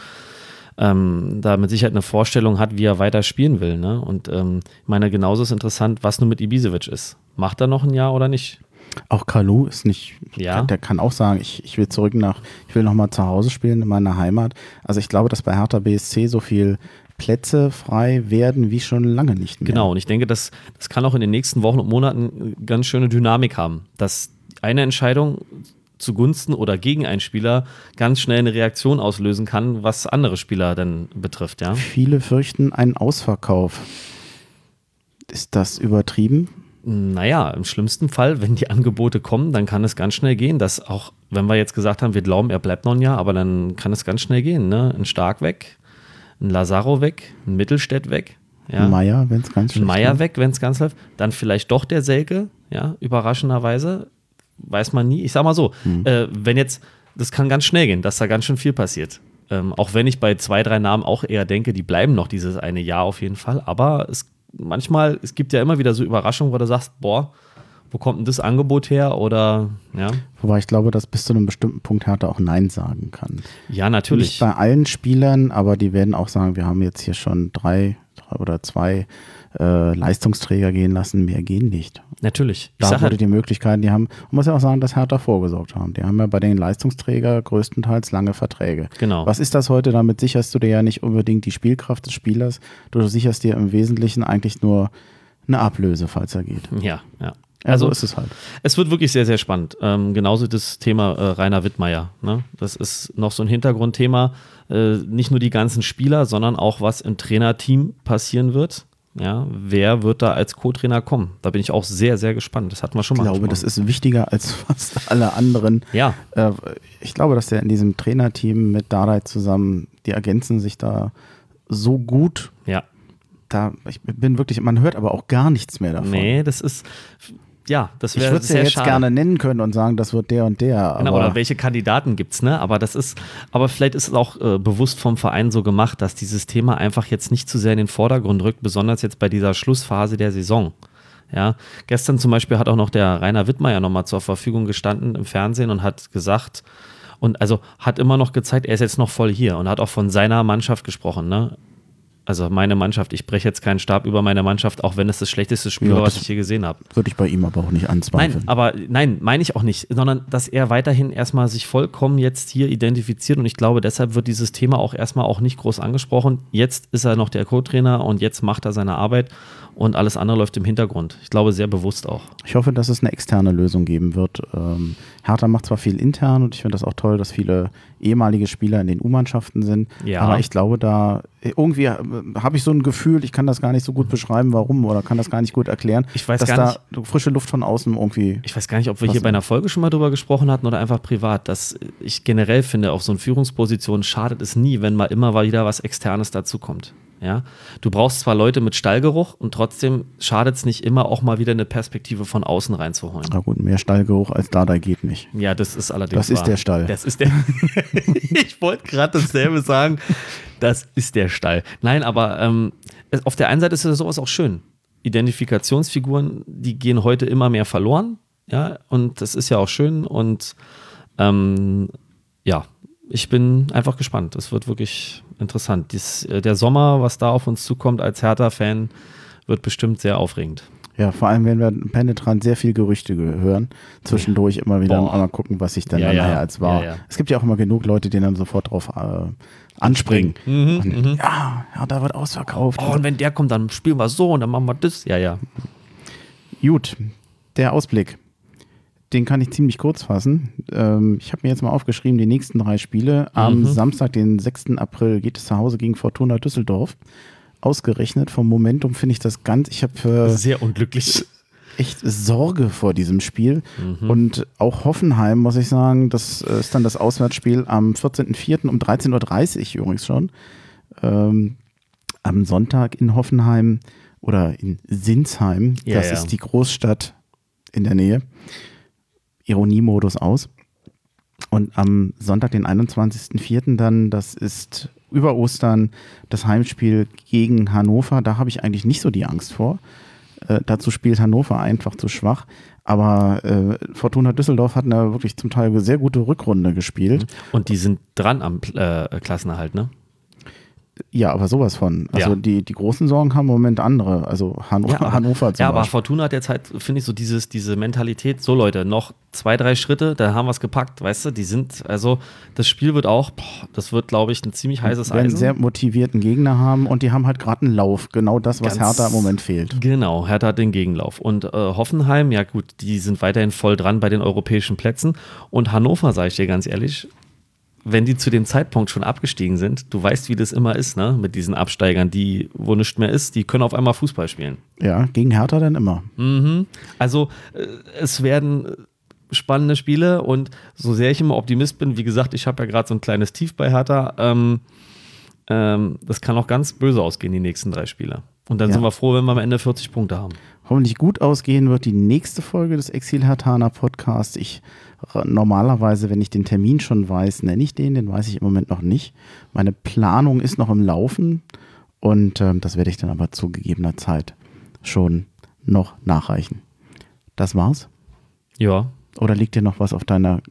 ähm, da mit Sicherheit eine Vorstellung hat, wie er weiter spielen will. Ne? Und ähm, ich meine, genauso ist interessant, was nun mit Ibisevic ist. Macht er noch ein Jahr oder nicht? Auch Kalu ist nicht, Ja. der kann auch sagen, ich, ich will zurück nach, ich will nochmal zu Hause spielen in meiner Heimat. Also ich glaube, dass bei Hertha BSC so viel Plätze frei werden wie schon lange nicht mehr. Genau, und ich denke, das, das kann auch in den nächsten Wochen und Monaten äh, ganz schöne Dynamik haben, dass eine Entscheidung zugunsten oder gegen einen Spieler ganz schnell eine Reaktion auslösen kann, was andere Spieler dann betrifft, ja. Viele fürchten einen Ausverkauf. Ist das übertrieben? Naja, im schlimmsten Fall, wenn die Angebote kommen, dann kann es ganz schnell gehen, dass auch, wenn wir jetzt gesagt haben, wir glauben, er bleibt noch ein Jahr, aber dann kann es ganz schnell gehen, ne? Ein Stark weg, ein Lazaro weg, ein Mittelstädt weg, ja. Meier, wenn es ganz Ein schlecht Meier weg, wenn es ganz läuft. Dann vielleicht doch der Selke, ja, überraschenderweise. Weiß man nie. Ich sag mal so, Hm. äh, wenn jetzt, das kann ganz schnell gehen, dass da ganz schön viel passiert. Ähm, auch wenn ich bei zwei, drei Namen auch eher denke, die bleiben noch dieses eine Jahr auf jeden Fall. Aber es manchmal, es gibt ja immer wieder so Überraschungen, wo du sagst, boah, wo kommt denn das Angebot her? Oder ja, Wobei ich glaube, dass bis zu einem bestimmten Punkt Hertha auch Nein sagen kann. ja, natürlich. Nicht bei allen Spielern, aber die werden auch sagen, wir haben jetzt hier schon drei, drei oder zwei äh, Leistungsträger gehen lassen, mehr gehen nicht. Natürlich. Ich Da wurde halt, die Möglichkeit, die haben, man muss ja auch sagen, dass Hertha vorgesorgt haben. Die haben ja bei den Leistungsträger größtenteils lange Verträge. Genau. Was ist das heute? Damit sicherst du dir ja nicht unbedingt die Spielkraft des Spielers. Du sicherst dir im Wesentlichen eigentlich nur eine Ablöse, falls er geht. ja, ja. Also Also ist es halt. Es wird wirklich sehr, sehr spannend. Ähm, genauso das Thema äh, Rainer Wittmeier. Ne? Das ist noch so ein Hintergrundthema. Äh, nicht nur die ganzen Spieler, sondern auch was im Trainerteam passieren wird. Ja, wer wird da als Co-Trainer kommen? Da bin ich auch sehr, sehr gespannt. Das hatten wir schon mal. Ich glaube, das ist wichtiger als (laughs) fast alle anderen. Ja. Äh, ich glaube, dass der in diesem Trainerteam mit Dardai zusammen, die ergänzen sich da so gut. Ja. Da, ich bin wirklich, man hört aber auch gar nichts mehr davon. Nee, das ist, ja, das wäre Ich würde es ja jetzt schade. gerne nennen können und sagen, das wird der und der. Genau, oder welche Kandidaten gibt es, ne? Aber das ist, aber vielleicht ist es auch äh, bewusst vom Verein so gemacht, dass dieses Thema einfach jetzt nicht zu sehr in den Vordergrund rückt, besonders jetzt bei dieser Schlussphase der Saison. Ja, gestern zum Beispiel hat auch noch der Rainer Wittmeier nochmal zur Verfügung gestanden im Fernsehen und hat gesagt, und also hat immer noch gezeigt, er ist jetzt noch voll hier und hat auch von seiner Mannschaft gesprochen, ne? Also meine Mannschaft, ich breche jetzt keinen Stab über meine Mannschaft, auch wenn es das schlechteste Spiel Ja, war, was ich je gesehen habe. Würde ich bei ihm aber auch nicht anzweifeln. Nein, aber nein, meine ich auch nicht, sondern dass er weiterhin erstmal sich vollkommen jetzt hier identifiziert und ich glaube, deshalb wird dieses Thema auch erstmal auch nicht groß angesprochen. Jetzt ist er noch der Co-Trainer und jetzt macht er seine Arbeit und alles andere läuft im Hintergrund. Ich glaube, sehr bewusst auch. Ich hoffe, dass es eine externe Lösung geben wird. Hertha macht zwar viel intern und ich finde das auch toll, dass viele ehemalige Spieler in den U-Mannschaften sind, Ja. aber ich glaube, da irgendwie äh, habe ich so ein Gefühl, ich kann das gar nicht so gut beschreiben, warum oder kann das gar nicht gut erklären, Ich weiß dass gar da frische Luft von außen irgendwie. Ich weiß gar nicht, ob wir hier bei einer Folge schon mal drüber gesprochen hatten oder einfach privat, dass ich generell finde, auf so eine Führungsposition schadet es nie, wenn mal immer wieder was Externes dazukommt. Ja, du brauchst zwar Leute mit Stallgeruch und trotzdem schadet es nicht immer auch mal wieder eine Perspektive von außen reinzuholen. Na gut, mehr Stallgeruch als Dardai geht nicht. Ja, das ist allerdings. Das ist wahr. der Stall. Das ist der. (laughs) ich wollte gerade dasselbe sagen. Das ist der Stall. Nein, aber ähm, auf der einen Seite ist ja sowas auch schön. Identifikationsfiguren, die gehen heute immer mehr verloren. Ja, und das ist ja auch schön. Und ähm, ja, ich bin einfach gespannt. Es wird wirklich interessant. Dies, äh, der Sommer, was da auf uns zukommt als Hertha-Fan, wird bestimmt sehr aufregend. Ja, vor allem werden wir penetrant sehr viel Gerüchte ge- hören. Zwischendurch immer wieder Boah. mal gucken, was sich dann, Ja, dann ja. nachher als wahr. Ja. Es gibt ja auch immer genug Leute, die dann sofort drauf äh, anspringen. und, Ja, ja, da wird ausverkauft. Mhm, Oh, und wenn der kommt, dann spielen wir so und dann machen wir das. Ja, ja. Gut, der Ausblick. Den kann ich ziemlich kurz fassen. Ähm, ich habe mir jetzt mal aufgeschrieben, die nächsten drei Spiele. Am Mhm. Samstag, den 6. April, geht es zu Hause gegen Fortuna Düsseldorf. Ausgerechnet vom Momentum finde ich das ganz. Ich habe äh, Sehr unglücklich. echt Sorge vor diesem Spiel. Mhm. Und auch Hoffenheim, muss ich sagen, das äh, ist dann das Auswärtsspiel am 14.04. um 13.30 Uhr übrigens schon. Ähm, am Sonntag in Hoffenheim oder in Sinsheim. Ja, das ja. ist die Großstadt in der Nähe. Ironiemodus aus. Und am Sonntag, den 21.04. dann, das ist über Ostern das Heimspiel gegen Hannover. Da habe ich eigentlich nicht so die Angst vor. Äh, dazu spielt Hannover einfach zu schwach. Aber äh, Fortuna Düsseldorf hat eine wirklich zum Teil sehr gute Rückrunde gespielt. Und die sind dran am äh, Klassenerhalt, ne? Ja, aber sowas von. Also Ja. die, die großen Sorgen haben im Moment andere. Also Hannover, aber, Hannover zum ja, aber Beispiel. Fortuna hat jetzt halt, finde ich, so dieses, diese Mentalität, so Leute, noch zwei, drei Schritte, da haben wir es gepackt, weißt du, die sind, also das Spiel wird auch, boah, das wird, glaube ich, ein ziemlich heißes werden einen Eisen. sehr motivierten Gegner haben und die haben halt gerade einen Lauf. Genau das, was Ganz- Hertha im Moment fehlt. Genau, Hertha hat den Gegenlauf. Und äh, Hoffenheim, ja gut, die sind weiterhin voll dran bei den europäischen Plätzen. Und Hannover, sage ich dir ganz ehrlich, wenn die zu dem Zeitpunkt schon abgestiegen sind, du weißt, wie das immer ist, ne? Mit diesen Absteigern, die, wo nichts mehr ist, die können auf einmal Fußball spielen. Ja, gegen Hertha dann immer. Mhm. Also äh, es werden äh, spannende Spiele und so sehr ich immer Optimist bin, wie gesagt, ich habe ja gerade so ein kleines Tief bei Hertha, ähm, ähm, das kann auch ganz böse ausgehen, die nächsten drei Spiele. Und dann Ja. sind wir froh, wenn wir am Ende 40 Punkte haben. Hoffentlich gut ausgehen wird die nächste Folge des Exil Hertaner Podcasts. Ich normalerweise, wenn ich den Termin schon weiß, nenne ich den, den weiß ich im Moment noch nicht. Meine Planung ist noch im Laufen und ähm, das werde ich dann aber zu gegebener Zeit schon noch nachreichen. Das war's. Ja, Oder liegt dir noch was auf deiner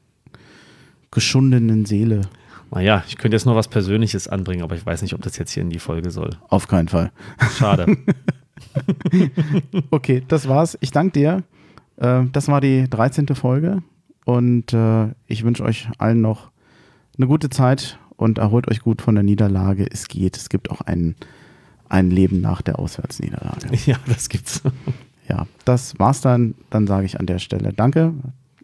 geschundenen Seele? naja, ich könnte jetzt noch was Persönliches anbringen, aber ich weiß nicht, ob das jetzt hier in die Folge soll. Auf keinen Fall. Schade. (laughs) Okay, das war's. Ich danke dir. Äh, das war die 13. Folge und äh, ich wünsche euch allen noch eine gute Zeit und erholt euch gut von der Niederlage. Es geht. Es gibt auch einen ein Leben nach der Auswärtsniederlage. (laughs) Ja, das gibt's. Ja, das war's dann. Dann sage ich an der Stelle Danke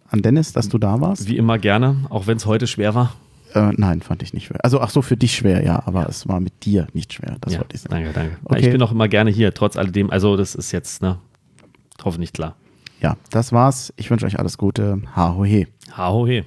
an Dennis, dass du da warst. Wie immer gerne, auch wenn es heute schwer war. Äh, nein, fand ich nicht schwer. Also, ach so, für dich schwer, ja, aber ja. es war mit dir nicht schwer. Das ja, wollte ich sagen. Danke, danke. Okay. Ich bin auch immer gerne hier, trotz alledem. Also, das ist jetzt, ne, hoffentlich klar ja, das war's. Ich wünsche euch alles Gute. Ha ho he. Ha ho he.